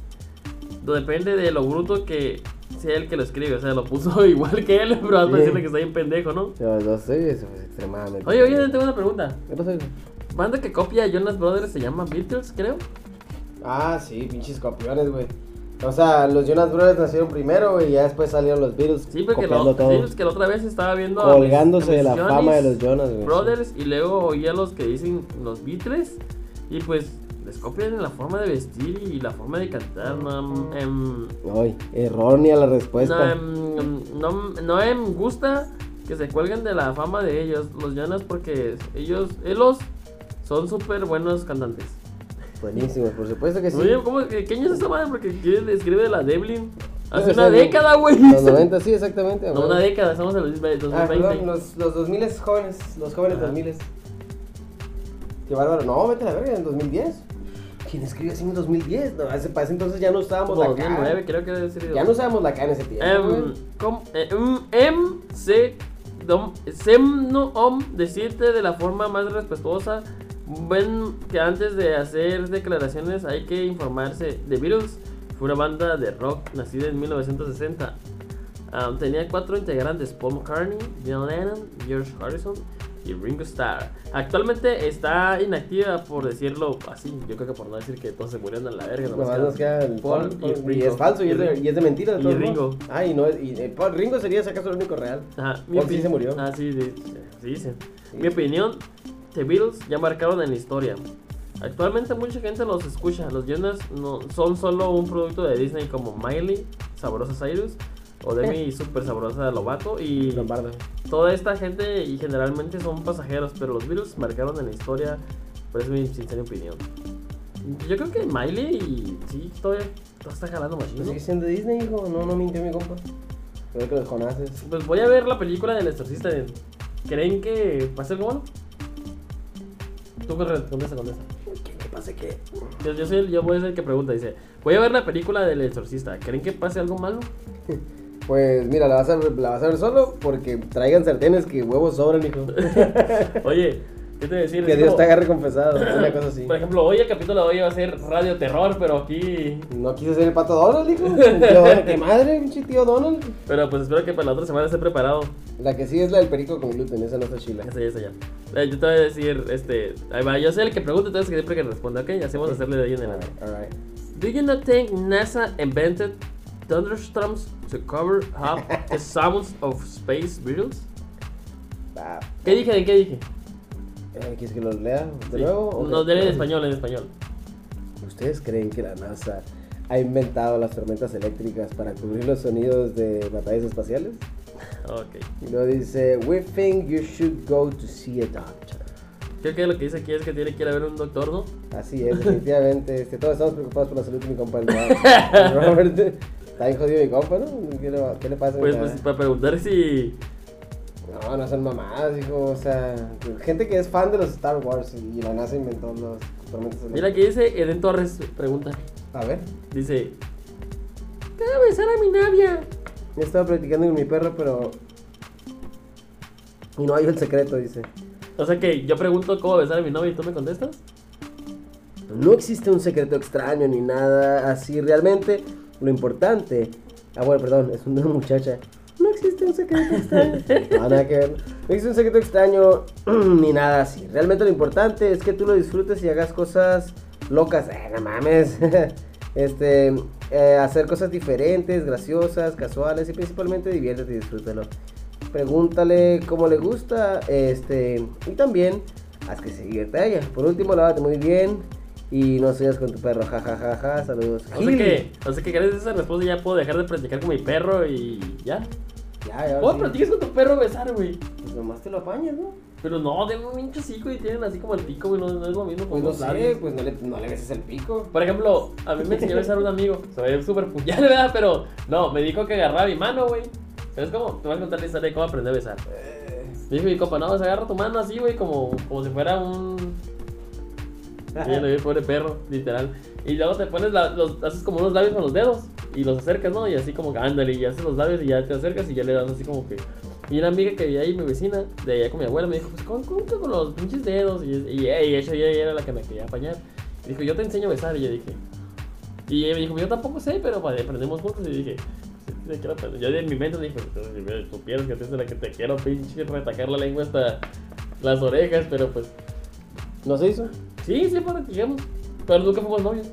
Depende de lo bruto que sea el que lo escribe. O sea, lo puso igual que él, pero vas a decirle que está bien pendejo, ¿no? Yo no sé, eso es extremadamente. Oye, oye, tengo una pregunta. ¿Qué hijo? Banda que copia a Jonas Brothers se llama Beatles, creo. Ah, sí, pinches copiones, güey. O sea, los Jonas Brothers nacieron primero, güey, y ya después salieron los Beatles. Sí, porque lo, todo. sí, es que la otra vez estaba viendo. colgándose de la fama de los Jonas, güey. Brothers y luego oía los que dicen los Beatles. Y pues les copian la forma de vestir y la forma de cantar. No, em, Ay, errónea la no, respuesta. em, no, no em gusta que se cuelguen de la fama de ellos, los Jonas, porque ellos, ellos son súper buenos cantantes. Buenísimo, por supuesto que sí. Oye, ¿cómo, qué, ¿qué año es esa madre? Porque ¿quién escribe de la Devlin? Hace una década, güey. Los 90, sí, exactamente. No, una década, estamos en el 2020. Ah, perdón, los, los 2000 jóvenes, los jóvenes Ajá. 2000 Qué bárbaro. No, vete a la verga, en 2010. ¿Quién escribe así en 2010? No, hace, para ese entonces ya no la 2009, K. creo que debe ser. Ya no usábamos la K en ese tiempo. Em, güey. com- eh, em, em, se, dom, sem, no, om, decirte de la forma más respetuosa. Ven que antes de hacer declaraciones hay que informarse. The Beatles fue una banda de rock nacida en 1960. Ah, tenía cuatro integrantes: Paul McCartney, John Lennon, George Harrison y Ringo Starr. Actualmente está inactiva, por decirlo así. Yo creo que por no decir que todos se murieron a la verga. nomás nos queda el Paul Paul, y es falso y es, de, Y y es de mentira. de y Ringo. modos. Ah, y, no, es- y, eh, Paul- Ringo sería si acaso el único real. Ajá, Paul sí se murió. Ah, sí, sí. Sí. Mi opinión, The Beatles ya marcaron en la historia. Actualmente mucha gente los escucha. Los Jonas no son solo un producto de Disney como Miley, Sabrosa Cyrus, o Demi Super Sabrosa Lovato y Lombardo. toda esta gente y generalmente son pasajeros, pero los Beatles marcaron en la historia. Por eso es mi sincera opinión. Yo creo que Miley y sí, todavía, todavía está jalando Pues machino. sigue siendo Disney, hijo. No, no mintió mi compa. Creo que los conoces. Pues voy a ver la película del exorcista. ¿Creen que va a ser bueno? Tú contesta, contesta. pase qué? Yo, yo soy el, yo voy a ser el que pregunta, dice, voy a ver la película del exorcista, ¿creen que pase algo malo? Pues mira, la vas a, ver- la vas a ver solo porque traigan sartenes que huevos sobran, hijo. Oye, ¿qué te a decir? que Dios como- te agarre confesado, una cosa así. Por ejemplo, hoy el capítulo de hoy va a ser radio terror, pero aquí... No quise ser el pato Donald, hijo. Yo, qué madre, pinche tío Donald. Pero pues espero que para la otra semana esté preparado. La que sí es la del perico con gluten, esa no está chila. Esa ya, esa ya. Eh, Yo te voy a decir, este, ahí va, yo soy el que pregunta, entonces que siempre que responda, ¿ok? Hacemos hacerle de ahí en adelante. Alright. Do you not think NASA invented thunderstorms to cover up the sounds of space beetles? Ah, ¿Qué dije? ¿De qué dije? eh, ¿Quieres que lo lea de Sí. nuevo? No, dele en español, en español. ¿Ustedes creen que la NASA ha inventado las tormentas eléctricas para cubrir los sonidos de batallas espaciales? Ok. Y luego dice, we think you should go to see a doctor. Creo que lo que dice aquí es que tiene que ir a ver un doctor, ¿no? Así es, definitivamente. Este, todos estamos preocupados por la salud de mi compa. el Robert. Está bien jodido mi compa, ¿no? ¿Qué le, qué le pasa? Pues, pues para preguntar si... No, no son mamadas, hijo. O sea, gente que es fan de los Star Wars y la NASA inventó los tormentas Mira que dice Eden Torres, pregunta. A ver, Dice... ¿Puedo besar a mi novia? yo estaba practicando con mi perro, pero. Y no hay el secreto, dice. O sea que yo pregunto cómo besar a mi novia y tú me contestas. No existe un secreto extraño ni nada así. Realmente, lo importante. Ah, bueno, perdón, es una muchacha. No existe un secreto extraño. No, nada que ver. No existe un secreto extraño ni nada así. Realmente lo importante es que tú lo disfrutes y hagas cosas locas. Eh, no mames. Este, eh, hacer cosas diferentes, graciosas, casuales y principalmente diviértete y disfrútalo. Pregúntale cómo le gusta, este, y también haz que se divierta ella. Por último, lávate muy bien y no sigas con tu perro, jajajaja, saludos. O sea que, o sea que gracias a esa respuesta ya puedo dejar de practicar con mi perro y ya. Ya, ya, ¿Cómo sí. practicas con tu perro besar, güey? Pues nomás te lo apañas, ¿no? Pero no, de un pinche hocico y tienen así como el pico, güey, no, no es lo mismo Pues no sé, labios. pues no le, no le beses el pico. Por ejemplo, a mí me enseñó a besar un amigo, se ve súper puñal, ¿verdad? Pero no, me dijo que agarraba mi mano, güey. ¿Sabes cómo? Te voy a contar la historia de cómo aprendí a besar. Eh, dijo mi compa, no, se agarra tu mano así, güey, como, como si fuera un... Sí, lo vi, pobre perro, literal. Y luego te pones, la- los, haces como unos labios con los dedos y los acercas, ¿no? Y así como que ándale, y haces los labios y ya te acercas y ya le das así como que... Y una amiga que vivía ahí, mi vecina, de allá con mi abuela, me dijo, pues, ¿cómo, cómo que con los pinches dedos? Y, y, y ella, ella era la que me quería apañar. Y dijo, yo te enseño a besar. Y yo dije... Y ella me dijo, yo tampoco sé, pero pues, aprendemos juntos. Y dije, aprender. Yo en mi mente dije, "Pues, tú quieres que te la que te quiero, pinche, retacar la lengua hasta las orejas, pero pues... ¿No se hizo? Sí, sí, practicamos. Pero nunca fuimos novios.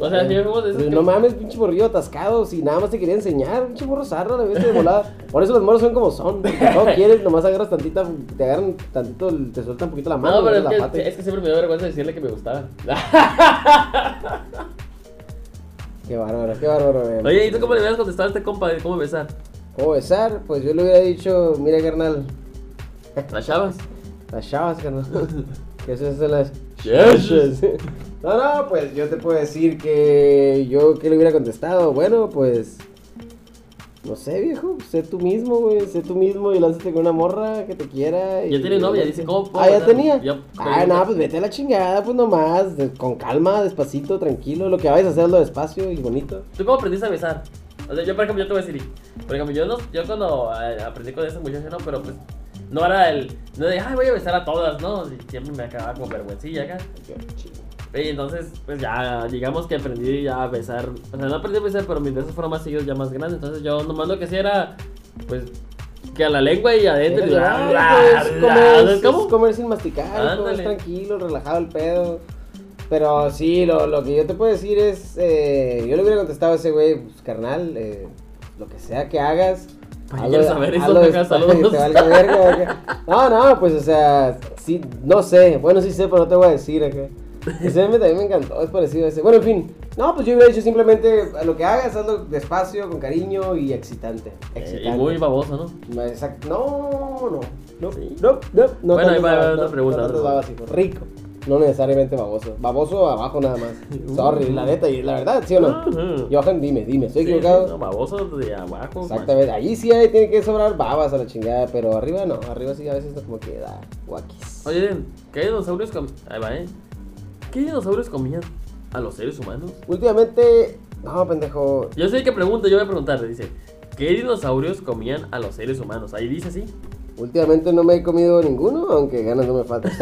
O sea, sí fuimos de esos Pero que- no mames, pinche morrillo atascado, si nada más te quería enseñar, pinche morro zarra, la viste de volada. Por eso los moros son como son, todo quieres, nomás agarras tantita, te agarran tantito, te sueltan un poquito la mano, No, pero la es pata y- que, es que siempre me dio vergüenza decirle que me gustaba. Qué bárbaro, qué bárbaro. eh. Oye, ¿y tú cómo le hubieras contestado a este compa de cómo besar? ¿Cómo besar? Pues yo le hubiera dicho, mira carnal, ¿Las chavas? las chavas, carnal. que esas son las Yes. No, no, pues yo te puedo decir que yo, ¿qué le hubiera contestado? Bueno, pues... No sé, viejo, sé tú mismo, güey, sé tú mismo y lánzate con una morra que te quiera. y- Ya tiene novia, dice, ¿cómo puedo Ah, ya tenía. Ah, no, pues vete a la chingada, pues nomás, de- con calma, despacito, tranquilo. Lo que vayas a hacerlo despacio y bonito. ¿Tú cómo aprendiste a besar? O sea, yo, por ejemplo, yo te voy a decir, por ejemplo, yo, no, yo cuando eh, aprendí con ese muchacho, no, pero pues, no era el, no de, ay, voy a besar a todas, ¿no? Siempre me acababa con vergüencilla acá. Y entonces, pues ya, digamos que aprendí ya a besar, o sea, no aprendí a besar, pero mis besos fueron más seguidos, ya más grandes, entonces yo nomás lo que hacía era, pues, que a la lengua y adentro, bla, es, bla, comer, ¿sabes es cómo? comer sin masticar, comer Ándale. tranquilo, relajado el pedo. Pero sí, lo, lo que yo te puedo decir es, eh, yo le hubiera contestado a ese güey, pues carnal, eh, lo que sea que hagas. Pues, ¿quieres saber eso? saludos. que te valga verga. No, no, pues o sea, sí, no sé, bueno sí sé, pero no te voy a decir acá. Ese meme también me encantó, es parecido a ese. Bueno, en fin, no, pues yo hubiera dicho simplemente, a lo que hagas, hazlo despacio, con cariño y excitante. Eh, excitante. y muy baboso, ¿no? Exacto. No, no. No, Sí. no, no, no. Bueno, ahí va, babas, otra no, pregunta, no otra hijo. Rico. No necesariamente baboso. Baboso abajo nada más. Sorry, la neta, y la verdad, ¿sí o no? Johan, dime, dime, ¿estoy Sí, equivocado? no, baboso de abajo. Exactamente, allí sí hay, tiene que sobrar babas a la chingada, pero arriba no, arriba sí a veces como que da guaquis. Oye, ¿qué dinosaurios com- Ahí va, ¿eh? qué dinosaurios comían a los seres humanos? Últimamente, no, pendejo. Yo sé que pregunta, yo voy a preguntarle, dice, ¿qué dinosaurios comían a los seres humanos? Ahí dice así. Últimamente no me he comido ninguno, aunque ganas no me faltan.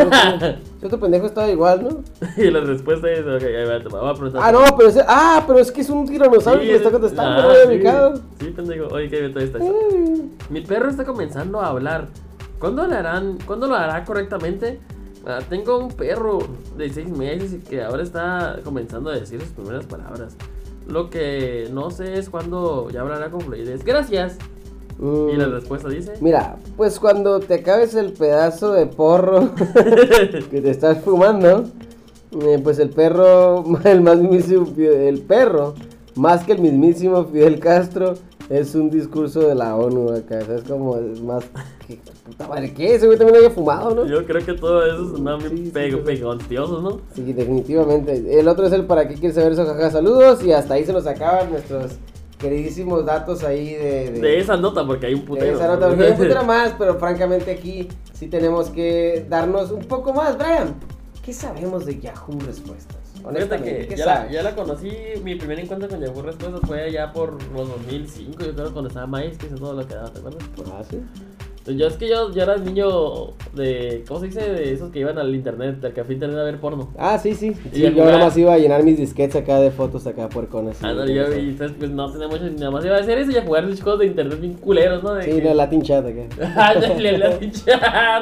Si otro- pendejo estaba igual, ¿no? Y la respuesta es, ok, ahí va, te voy a preguntar. Ah, no, pero ese, ah, pero es que es un tiranosaurio Sí, que me está es- contestando, ah, no sí. Sí, pendejo. Oye, qué bien, está. Ay. Mi perro está comenzando a hablar. ¿Cuándo lo harán? ¿Cuándo lo hará correctamente? Ah, tengo un perro de seis meses y que ahora está comenzando a decir sus primeras palabras. Lo que no sé es cuándo ya hablará con fluidez. Gracias. Y la Mm, respuesta dice. Mira, pues cuando te acabes el pedazo de porro que te estás fumando, eh, pues el perro, el más mismísimo, Fide- el perro, más que el mismísimo Fidel Castro, es un discurso de la ONU acá, ¿sabes? Como es más, que, puta madre, ¿qué? Ese güey también había fumado, ¿no? Yo creo que todo eso es Sí, sí, pego, sí. pegontiosos, ¿no? Sí, definitivamente. El otro es el para qué quieres saber eso, jaja, saludos, y hasta ahí se nos acaban nuestros queridísimos datos ahí de... De esa nota, porque hay un de putero. esa nota, porque hay un putero más, pero francamente aquí sí tenemos que darnos un poco más. Brian, ¿qué sabemos de Yahoo Respuestas? Honestamente, que ¿qué ya la, ya la conocí, mi primer encuentro con Yahoo Respuestas fue allá por los 2005, yo creo, cuando estaba MySpace y todo lo que daba, ¿te acuerdas? Ah, sí. Yo es que yo, yo era niño de, ¿cómo se dice? De esos que iban al internet, al café internet a ver porno. Ah, sí, sí. Yo jugar. nada más iba a llenar mis disquetes acá de fotos acá puerconas. Ah, no, yo, sí. y entonces pues no tenía mucho, nada más iba a hacer eso y a jugar esos juegos de internet bien culeros, ¿no? De Sí, que- no, Latin Chat acá. Ah, dale, la pinche-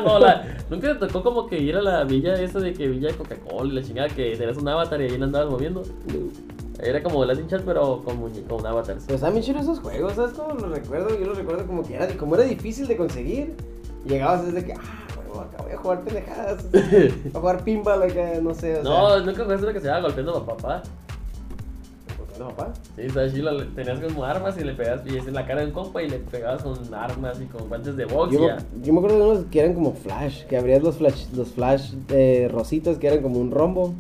no, la- Nunca te tocó como que ir a la villa esa de que villa de Coca-Cola y la chingada que tenías un avatar y ahí la andabas moviendo. Era como Latin Chat, pero con, con avatars. Pero están bien chidos esos juegos, ¿sabes cómo los recuerdo? Yo los recuerdo como que era, como era difícil de conseguir. Llegabas desde que, ah, huevo, acá voy a jugar pendejadas. a jugar pinball acá, no sé, o sea. No, nunca jugaste una que se llama golpeando a papá. No, papá. Sí, está chilo, tenías como armas y le pegabas y es en la cara de un compa y le pegabas con armas y con guantes de box Yo, yo me acuerdo de unos que eran como flash, que abrías los flash, los flash eh, rositas que eran como un rombo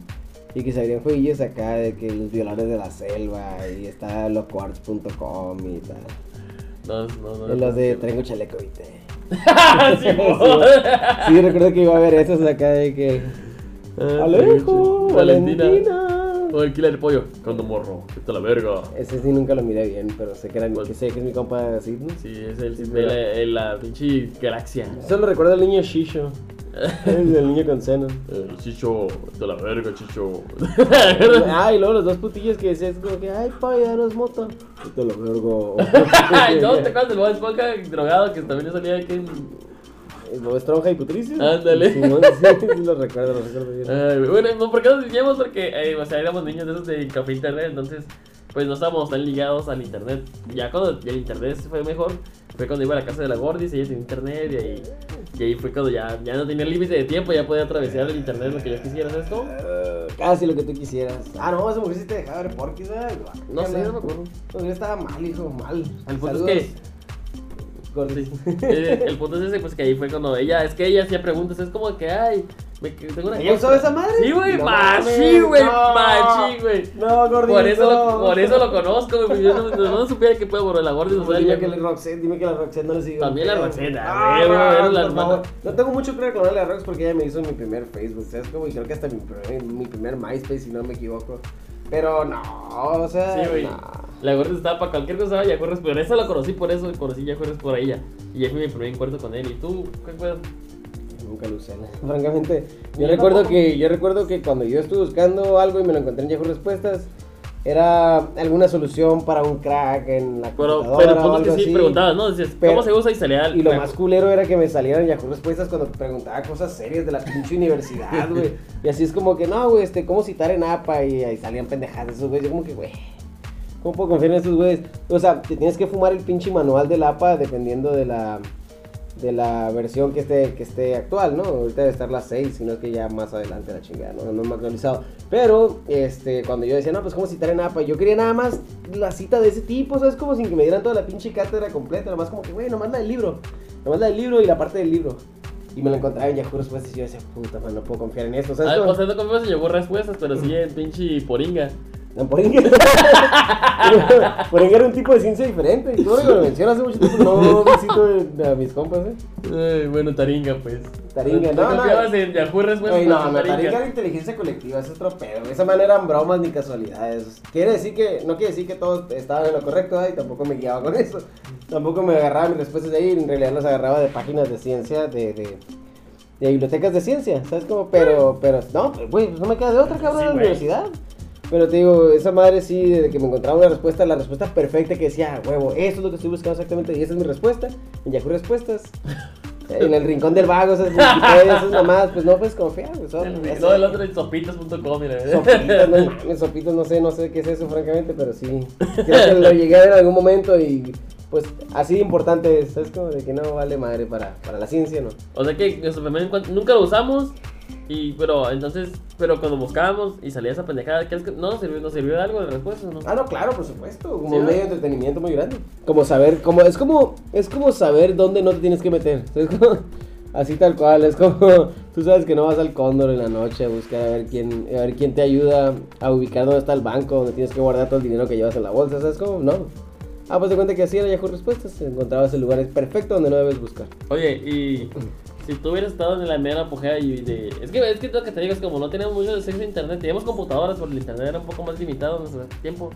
y que se abrían jueguillos acá de que los violadores de la selva y está locoarts.com y tal. No, no, no. Los de Trengo Chaleco y te. Sí, mo. Sí, recuerdo que iba a ver esos acá de que. Ah, Alejo, Valentina. Valentina. O el killer de pollo. Cuando morro. Vete a la verga. Ese sí nunca lo miré bien, pero sé que, era, Pues- que sé que es mi compa Sidney. Sí, es el de la, el- la pinche galaxia. Solo recuerdo al niño Shisho. el del niño con seno. El chicho, a la verga, chicho. Ah, y luego los dos putillos que decías como que, ay, pa, ya no es moto. Te lo vergo. Ay, no, ¿te acuerdas del Bob Esponja drogado que también salía aquí en... Lo estronja y putricio. Ándale. Simón, sí, sí, lo recuerdo, lo recuerdo bien. Ay, bueno, no, ¿por qué nos decíamos? Porque, eh, o sea, éramos niños de esos de café internet, entonces, pues no estábamos tan ligados al internet. Ya cuando el internet se fue mejor, fue cuando iba a la casa de la Gordis, ella tenía internet, y ahí, y ahí fue cuando ya, ya no tenía límite de tiempo, ya podía atravesar el internet lo que yo quisiera, ¿sabes cómo? Eh, casi lo que tú quisieras. Ah, no, esa mujer sí te dejaba ver porquis, ¿verdad? No sé, no me acuerdo. No, yo estaba mal, hijo, mal. El punto es que... Gordis. Sí. Eh, el punto es ese, pues que ahí fue cuando ella, es que ella hacía preguntas, es como que, ay, me, tengo una ¿Ella esa madre? Sí, güey, No machi, güey, no. machi, güey. No, gordito. Por eso, lo, por eso lo conozco, güey. Yo no, no, supiera que puede borrar la gorda no Dime sabía que la Roxette, dime que la Roxette no le sigue. También la. Roxette, Ah, güey, la por hermana. No tengo mucho que reclamarle a Rox porque ella me hizo mi primer Facebook, ¿sabes? Como, y creo que hasta mi primer, mi primer MySpace, si no me equivoco. Pero no, o sea. Sí, güey. La gorda estaba para cualquier cosa, ya corres, pero esa la conocí por eso, conocí ya corres por ella. Y ya fue mi primer encuentro con él. ¿Y tú qué fue? Nunca lo usé. Francamente, yo Yo recuerdo tampoco. que yo recuerdo que cuando yo estuve buscando algo y me lo encontré en Yahoo Respuestas, era alguna solución para un crack en la Pero, computadora pero o punto algo que sí así. preguntabas, ¿no? Decías, Pero- ¿cómo se usa y salía el Y lo crack? más culero era que me salieran Yahoo Respuestas cuando preguntaba cosas serias de la pinche universidad, güey. Y así es como que, no, güey, este, ¿cómo citar en APA? Y ahí salían pendejadas esos güeyes. Yo como que, güey, ¿cómo puedo confiar en estos güeyes? O sea, te tienes que fumar el pinche manual del APA dependiendo de la de la versión que esté, que esté actual, ¿no? Ahorita debe estar la 6, sino que ya más adelante la chingada, ¿no? No me he actualizado. Pero, este, cuando yo decía, no, pues, ¿cómo citar en APA? Yo quería nada más la cita de ese tipo, ¿sabes? Como sin que me dieran toda la pinche cátedra completa, nomás como que, güey, nomás la del libro. Nomás la del libro y la parte del libro. Y me lo encontraba en Yahoo Respuestas y yo decía, puta, man, no puedo confiar en esto, ¿sabes? Ah, o sea, no confías en llegó respuestas, pero sí en pinche poringa. La poringa. poringa era un tipo de ciencia diferente. Y tú ahora que lo mencionas hace mucho tiempo no visito a mis compas, ¿eh? Ay, bueno, Taringa, pues. Taringa, ¿Te no, no. confiabas en Yahoo Respuestas? Oye, no, no, taringa era inteligencia colectiva, es otro pedo. Esa manera eran bromas ni casualidades. Quiere decir que, no quiere decir que todos estaban en lo correcto, ¿eh? y tampoco me guiaba con eso. Tampoco me agarraba mis respuestas de ahí, en realidad las agarraba de páginas de ciencia, de, de, de bibliotecas de ciencia, ¿sabes cómo? Pero, pero, no, güey, pues no me queda de otra, cabrón, Sí, en la universidad. Pero te digo, esa madre sí, desde que me encontraba una respuesta, la respuesta perfecta que decía, "Ah, huevo, eso es lo que estoy buscando exactamente, y esa es mi respuesta, en Yahoo Respuestas. En el rincón del vago, esas esas mamadas, pues no puedes confiar, güey, son- El- No, el otro es sopitas.com, mira. Sopitas, no sopitas, no sé, no sé qué es eso, francamente, pero sí. Creo que lo llegué a ver en algún momento y pues así de importante es, es como de que no vale madre para, para la ciencia, ¿no? O sea que nunca lo usamos. Y, pero entonces, pero cuando buscábamos y salía esa pendejada, ¿qué es que no nos sirvió, nos sirvió de algo de respuesta no? Ah, no, claro, por supuesto, como un medio de entretenimiento muy grande. Como saber, como, es como, es como saber dónde no te tienes que meter. Es como, así tal cual, es como, tú sabes que no vas al cóndor en la noche a buscar a ver quién, a ver quién te ayuda a ubicar dónde está el banco, donde tienes que guardar todo el dinero que llevas en la bolsa, ¿sabes cómo? No. Ah, pues de cuenta que así era Yahoo Respuestas, encontrabas el lugar perfecto donde no debes buscar. Oye, y si tú hubieras estado en la mera apogea y de... Es que es que lo que te digo es como no teníamos mucho acceso a internet, teníamos computadoras, pero el internet era un poco más limitado en nuestro tiempo.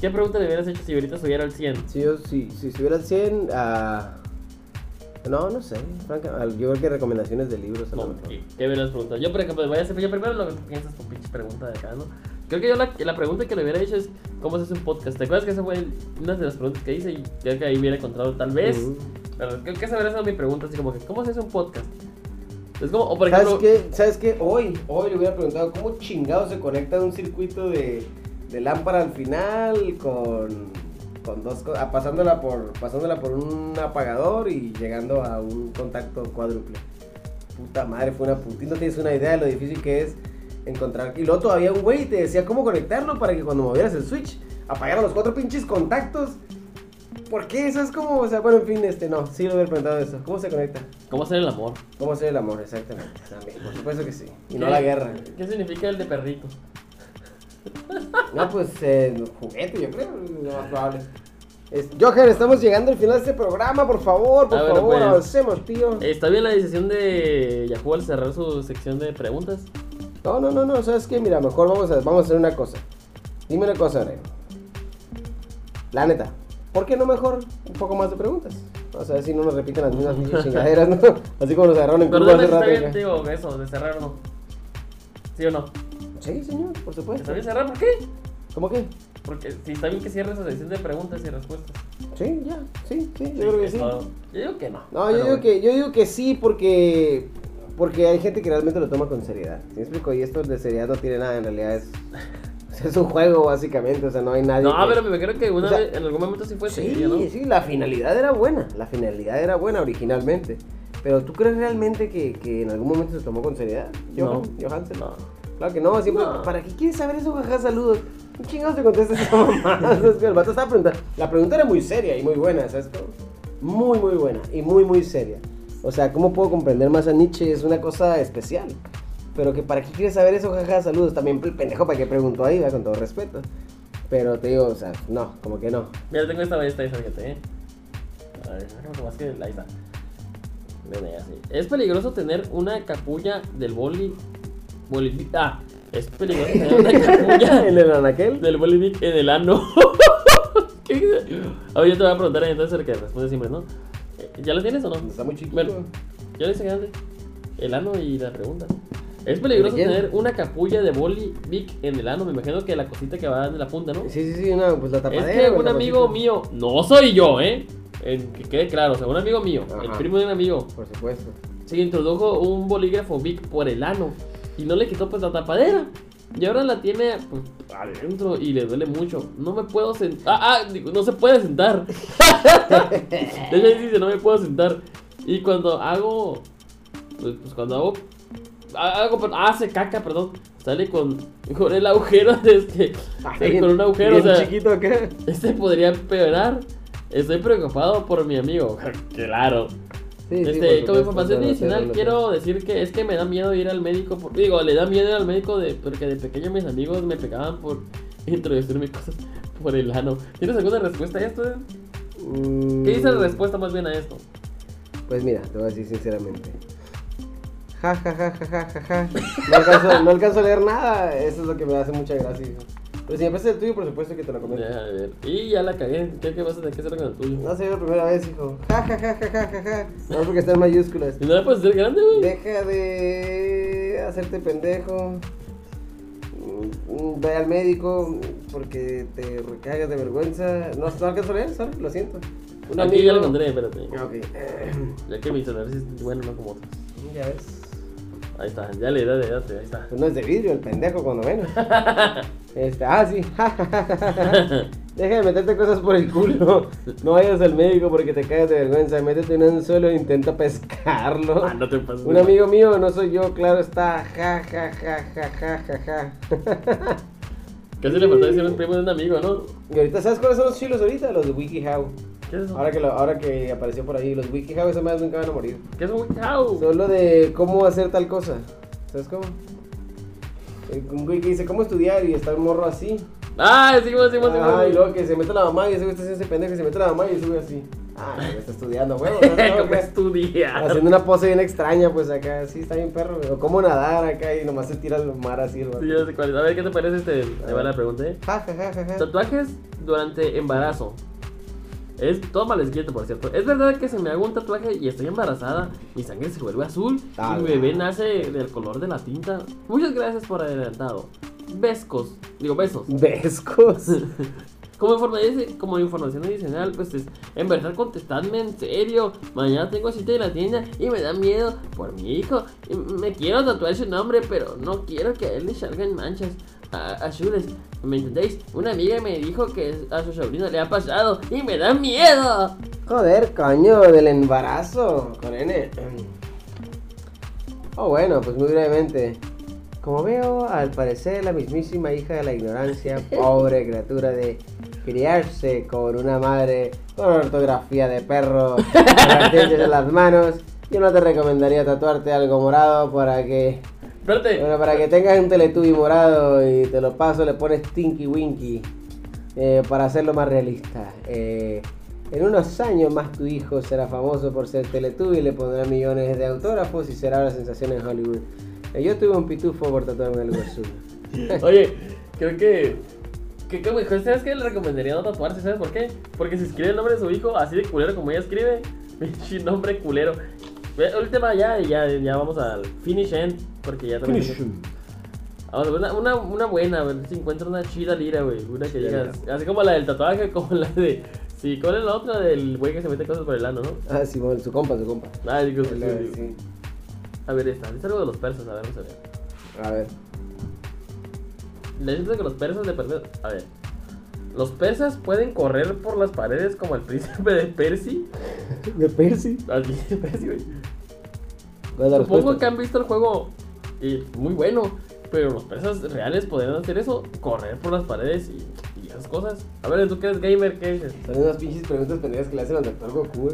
¿Qué pregunta le hubieras hecho si ahorita estuviera al 100? Si yo, si, si estuviera al 100, ah, no, no sé, franca, yo creo que recomendaciones de libros No, mejor. ¿qué, qué hubieras preguntado? Yo, por ejemplo, voy a hacer yo primero lo que piensas tu pinche pregunta de acá, ¿no? Creo que yo la, la pregunta que le hubiera hecho es ¿Cómo se hace un podcast? ¿Te acuerdas que esa fue una de las preguntas que hice y creo que ahí hubiera encontrado tal vez? Pero creo que esa hubiera sido mi pregunta, así como que ¿Cómo se hace un podcast? Es como, o por ¿Sabes qué? ¿Sabes qué? Hoy, hoy le hubiera preguntado cómo chingado se conecta un circuito de, de lámpara al final con, con dos co- ah, pasándola por pasándola por un apagador y llegando a un contacto cuádruple. Puta madre, fue una No tienes una idea de lo difícil que es encontrar. Y luego todavía un güey te decía cómo conectarlo para que cuando movieras el switch apagara los cuatro pinches contactos. ¿Por qué? Eso es como, o sea, bueno, en fin, este, no, sí lo hubiera preguntado eso. ¿Cómo se conecta? ¿Cómo hacer el amor? ¿Cómo hacer el amor? Exactamente. También, por supuesto que sí. Y no ¿Qué- la guerra. ¿Qué significa el de perrito? No, pues eh, juguete, yo creo, lo más probable. Es- Johan, estamos llegando al final de este programa, por favor, por Ah, bueno, favor, pues. avancemos, tío. ¿Está bien la decisión de Yahoo al cerrar su sección de preguntas? No, no, no, no, ¿sabes qué? Mira, mejor vamos a, vamos a hacer una cosa. Dime una cosa, Ren. La neta, ¿por qué no mejor un poco más de preguntas? O sea, si no nos repiten las mismas chingaderas, ¿no? Así como nos agarraron en dime hace rato. bien, digo, eso, de cerrar o no. ¿Sí o no? Sí, señor, por supuesto. ¿Está bien cerrar? ¿Por qué? ¿Cómo que? Porque si está bien que cierre esa sección de preguntas y respuestas. Sí, ya, sí, sí, yo creo que sí. todo. Yo digo que no. No, yo digo, bueno. que, yo digo que sí porque, porque hay gente que realmente lo toma con seriedad. ¿Sí me explico? Y esto de seriedad no tiene nada, en realidad es, es un juego básicamente, o sea, no hay nadie No, que- pero me creo que una o sea, vez, en algún momento sí fue Sí, serio, ¿no? sí, la finalidad era buena, la finalidad era buena originalmente. Pero ¿tú crees realmente que, que en algún momento se tomó con seriedad? No. Johan, Johansen? No. Claro que no, siempre, No. ¿para qué quieres saber eso, jaja, saludos? ¿Qué chingados te contestas esa mamá? El vato estaba preguntando. La pregunta era muy seria y muy buena, ¿sabes? Muy, muy buena y muy, muy seria. O sea, ¿cómo puedo comprender más a Nietzsche? Es una cosa especial. Pero que para qué quieres saber eso, jaja, saludos. También el pendejo para qué preguntó ahí, ¿verdad? con todo respeto. Pero te digo, o sea, no, como que no. Mira, tengo esta esta, esta, fíjate, ¿eh? A ver, más que ahí está. Es peligroso tener una capulla del boli. boli ah, es peligroso tener una capulla ¿En el anaquel? del bolivic en el ano. ¿Qué? A ver, yo te voy a preguntar entonces el que responde siempre, ¿no? ¿Ya lo tienes o no? Está muy chiquito. Bueno, yo le hice grande. El ano y la pregunta. Es peligroso ¿De tener una capulla de boli Vic en el ano. Me imagino que la cosita que va en la punta, ¿no? Sí, sí, sí, no, pues la tapadera. Es que un amigo mío, no soy yo, ¿eh? En- que quede claro, o sea, un amigo mío, el primo de un amigo, Por supuesto. se introdujo un bolígrafo Vic por el ano y no le quitó pues la tapadera. Y ahora la tiene pues, adentro y le duele mucho. No me puedo sentar. Ah, ah, no se puede sentar. De hecho, dice, no me puedo sentar. Y cuando hago. Pues, pues, cuando hago. Hago, perdón, ah, hace caca, perdón. Sale con, con el agujero de este. Sale con un agujero, o sea. chiquito acá. Este podría empeorar. Estoy preocupado por mi amigo. claro. Sí, este, como información adicional, quiero decir que es que me da miedo ir al médico. por- digo, le da miedo ir al médico de, porque de pequeño mis amigos me pegaban por introducirme cosas por el ano. ¿Tienes alguna respuesta a esto? eh? Mm, ¿Qué dice la respuesta más bien a esto? Pues mira, te voy a decir sinceramente. Ja, ja, ja, ja, ja, ja, ja. No alcanzo, no alcanzo a leer nada. Eso es lo que me hace mucha gracia. hijo. Pero si me prestas el tuyo, por supuesto que te lo comento. Ya, a ver. Y ya la cagué. ¿Qué, qué vas a tener que hacer con el tuyo? No sé, la primera vez, hijo. Ja, ja, ja, ja, ja, ja, ja. No, porque está en mayúsculas. ¿Y no la puedes hacer grande, güey? Deja de hacerte pendejo. Mm, Ve al médico porque te recagas de vergüenza. No, no alcanzo a leer, sorry, lo siento. Un Aquí ya lo amigo- encontré, espérate. Ah, Ok. Ya que mi celular es bueno, no como otros. Ya ves. Ahí está, ya le date, date, ahí está. No es de vidrio el pendejo cuando ven. Este, ah, sí. Deja de meterte cosas por el culo. No vayas al médico porque te caes de vergüenza. Métete en un suelo e intenta pescarlo. Ah, no te pases. Un amigo mío, no soy yo, claro está. Ja, ja, ja, ja, ja, ja, ja. Casi le faltó decir un primo de un amigo, ¿no? Y ahorita, ¿sabes cuáles son los chilos ahorita? Los de WikiHow. ¿Qué es eso? Ahora que, lo- ahora que apareció por ahí, los WikiHow, esas más nunca van a morir. ¿Qué es un WikiHow? Solo de cómo hacer tal cosa. ¿Sabes cómo? Eh, Un güey que dice cómo estudiar y está el morro así. Ah, sí, sí, sí, sí. Ah, y luego que se mete la mamá y ese güey está haciendo ese pendejo y se mete la mamá y güey así. Ah, está estudiando, güey. ¿Cómo estudiar? Haciendo una pose bien extraña, pues acá, sí, está bien perro, güey. Cómo nadar acá y nomás se tira al mar así, Sí, güey. ya sé cuál es. A ver, ¿qué te parece este? Te va la pregunta, ¿eh? Ja, ja, ja, ja, ja. Tatuajes durante embarazo. Es todo mal escrito, por cierto. Es verdad que se me haga un tatuaje y estoy embarazada. Mi sangre se vuelve azul Ah, y mi bebé nace del color de la tinta. Muchas gracias por adelantado. Bescos. Digo, besos. Vescos. Como, informa- como información adicional, pues es, en verdad contestadme en serio. Mañana tengo cita en la tienda y me da miedo por mi hijo. Me quiero tatuar su nombre, pero no quiero que a él le salgan manchas a- azules. ¿Me entendéis? Una amiga me dijo que a su sobrino le ha pasado y me da miedo. Joder, coño, del embarazo. Con N. Oh, bueno, pues muy brevemente. Como veo, al parecer la mismísima hija de la ignorancia, pobre criatura de criarse con una madre con ortografía de perro, con las en las manos, yo no te recomendaría tatuarte algo morado para que, Espérate. bueno, para que tengas un teletubi morado y te lo paso, le pones Tinky Winky eh, para hacerlo más realista. Eh, en unos años más tu hijo será famoso por ser Teletubby, le pondrá millones de autógrafos y será una sensación en Hollywood. Eh, yo tuve un pitufo por tatuarme algo azul. Oye, creo que. que mejor, ¿sabes qué? Le recomendaría no tatuarse, ¿sabes por qué? Porque si escribe el nombre de su hijo así de culero como ella escribe, pinche nombre culero. Ve, Última ya, y ya, ya vamos al finish end, porque ya también. Vamos a ver una, una, una buena, ver si encuentro una chida lira, güey. Una que digas, así como la del tatuaje, como la de. Sí, ¿cuál es la otra del güey que se mete cosas por el ano, no? Ah, sí, bueno, su compa, su compa. Ah, digo, sí, La- sí, sí. sí. A ver, esta, es algo de los persas, a ver, vamos a ver. A ver. Le dice que los persas de perder. A ver. Los persas pueden correr por las paredes como el príncipe de Percy. ¿De Percy? Así de Percy, güey. ¿Cuál es la Supongo respuesta? que han visto el juego y muy bueno. Pero los persas reales podrían hacer eso, correr por las paredes y, y esas cosas. A ver, tú que eres gamer, ¿qué dices? Son unas pinches preguntas pendejas que le hacen al doctor Goku.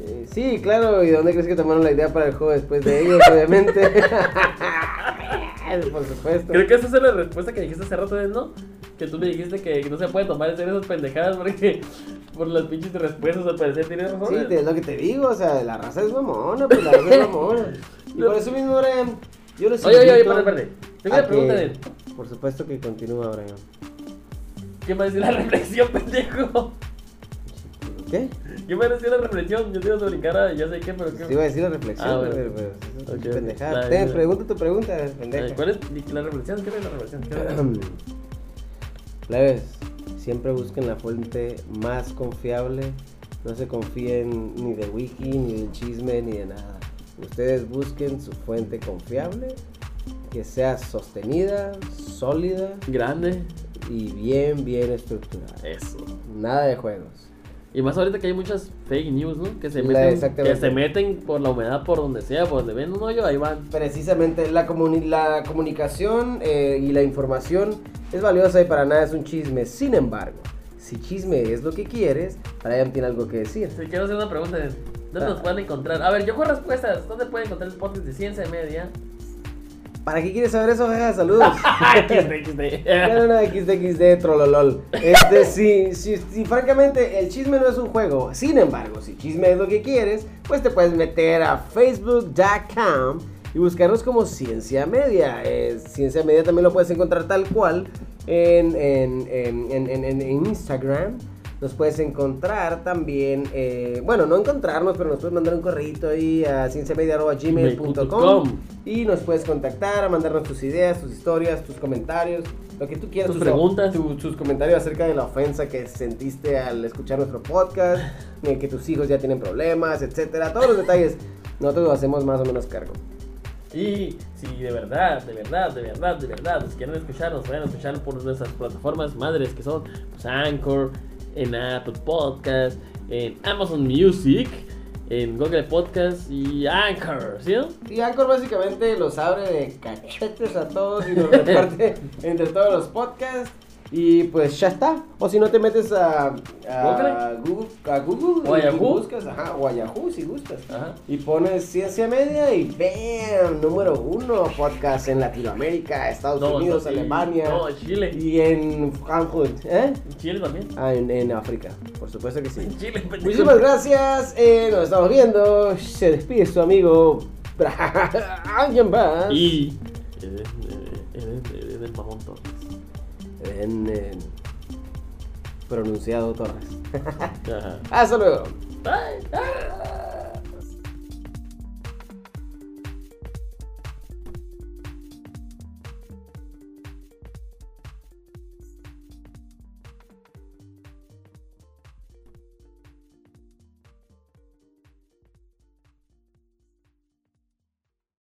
Eh, sí, claro, ¿y de dónde crees que tomaron la idea para el juego después de ellos, obviamente? Por supuesto. Creo que esa es la respuesta que dijiste hace rato, ¿no? Que tú me dijiste que no se puede tomar en serio esas pendejadas porque por las pinches respuestas al parecer tienes razón. Sí, te- es lo que te digo, o sea, la raza es mamona, pues la raza es mamona. Y por eso mismo, Brian, yo les Oye, oye, oye, espérate, espérate. Tengo una pregunta de. Por supuesto que continúa, Brian. ¿Qué me va a decir la reflexión, pendejo? ¿Qué? ¿Qué me va a decir la reflexión? Yo te iba a brincar a ya sé qué, pero qué. Te iba a decir la reflexión, Ah, bueno. pero, pero pendejada. Ten, bien. pregunta tu pregunta, Ay, pendeja. ¿Cuál es la reflexión? ¿Qué es la reflexión? ¿Qué es la- Plebes, siempre busquen la fuente más confiable. No se confíen ni de wiki, ni del chisme, ni de nada. Ustedes busquen su fuente confiable, que sea sostenida, sólida Grande. y bien, bien estructurada. Eso. Nada de juegos. Y más ahorita que hay muchas fake news, ¿no? Que se La- meten, exactamente. que se meten por la humedad, por donde sea, por donde ven un hoyo, ahí van. Precisamente la, comuni- la comunicación eh, y la información es valiosa y para nada es un chisme. Sin embargo, si chisme es lo que quieres, Brian tiene algo que decir. Si quiero hacer una pregunta, ¿dónde Ah. nos pueden encontrar? A ver, yo con respuestas, ¿dónde pueden encontrar el podcast de Ciencia Media? ¿Para qué quieres saber eso, jaja? Saludos. XD, XD. No, no, no, XD, trololol. Este, si, si, si francamente el chisme no es un juego, sin embargo, si chisme es lo que quieres, pues te puedes meter a facebook.com y buscarnos como Ciencia Media. Eh, Ciencia Media también lo puedes encontrar tal cual en, en, en, en, en- en Instagram. Nos puedes encontrar también, eh, bueno, no encontrarnos, pero nos puedes mandar un correo ahí a cienciamedia.gmail.com y nos puedes contactar, a mandarnos tus ideas, tus historias, tus comentarios, lo que tú quieras. Tus preguntas. tu- tus comentarios acerca de la ofensa que sentiste al escuchar nuestro podcast, que tus hijos ya tienen problemas, etcétera. Todos los detalles nosotros lo hacemos más o menos cargo. Y si de verdad, de verdad, de verdad, de verdad, nos quieren escuchar, nos vayan a escuchar por nuestras plataformas madres que son pues, Anchor, en Apple Podcast, en Amazon Music, en Google Podcast y Anchor, ¿sí? Y Anchor básicamente los abre de cachetes a todos y los reparte entre todos los podcasts. Y pues ya está. O si no te metes a, a Google, a Google O a y Yahoo. buscas, ajá, o a Yahoo si gustas. Ajá. Y pones Ciencia Media y ¡bam! Número uno podcast en Latinoamérica, Estados No, Unidos. Alemania. No, Chile. Y en Frankfurt, ¿eh? En Chile también. Ah, en, en África, por supuesto que sí. Chile. Muchísimas gracias, eh, nos estamos viendo. Se despide su amigo Brian Bass. Y. Eres, eres, eres del mamón Torres. En, en pronunciado Torres. Ajá. Hasta luego. Bye. Ah.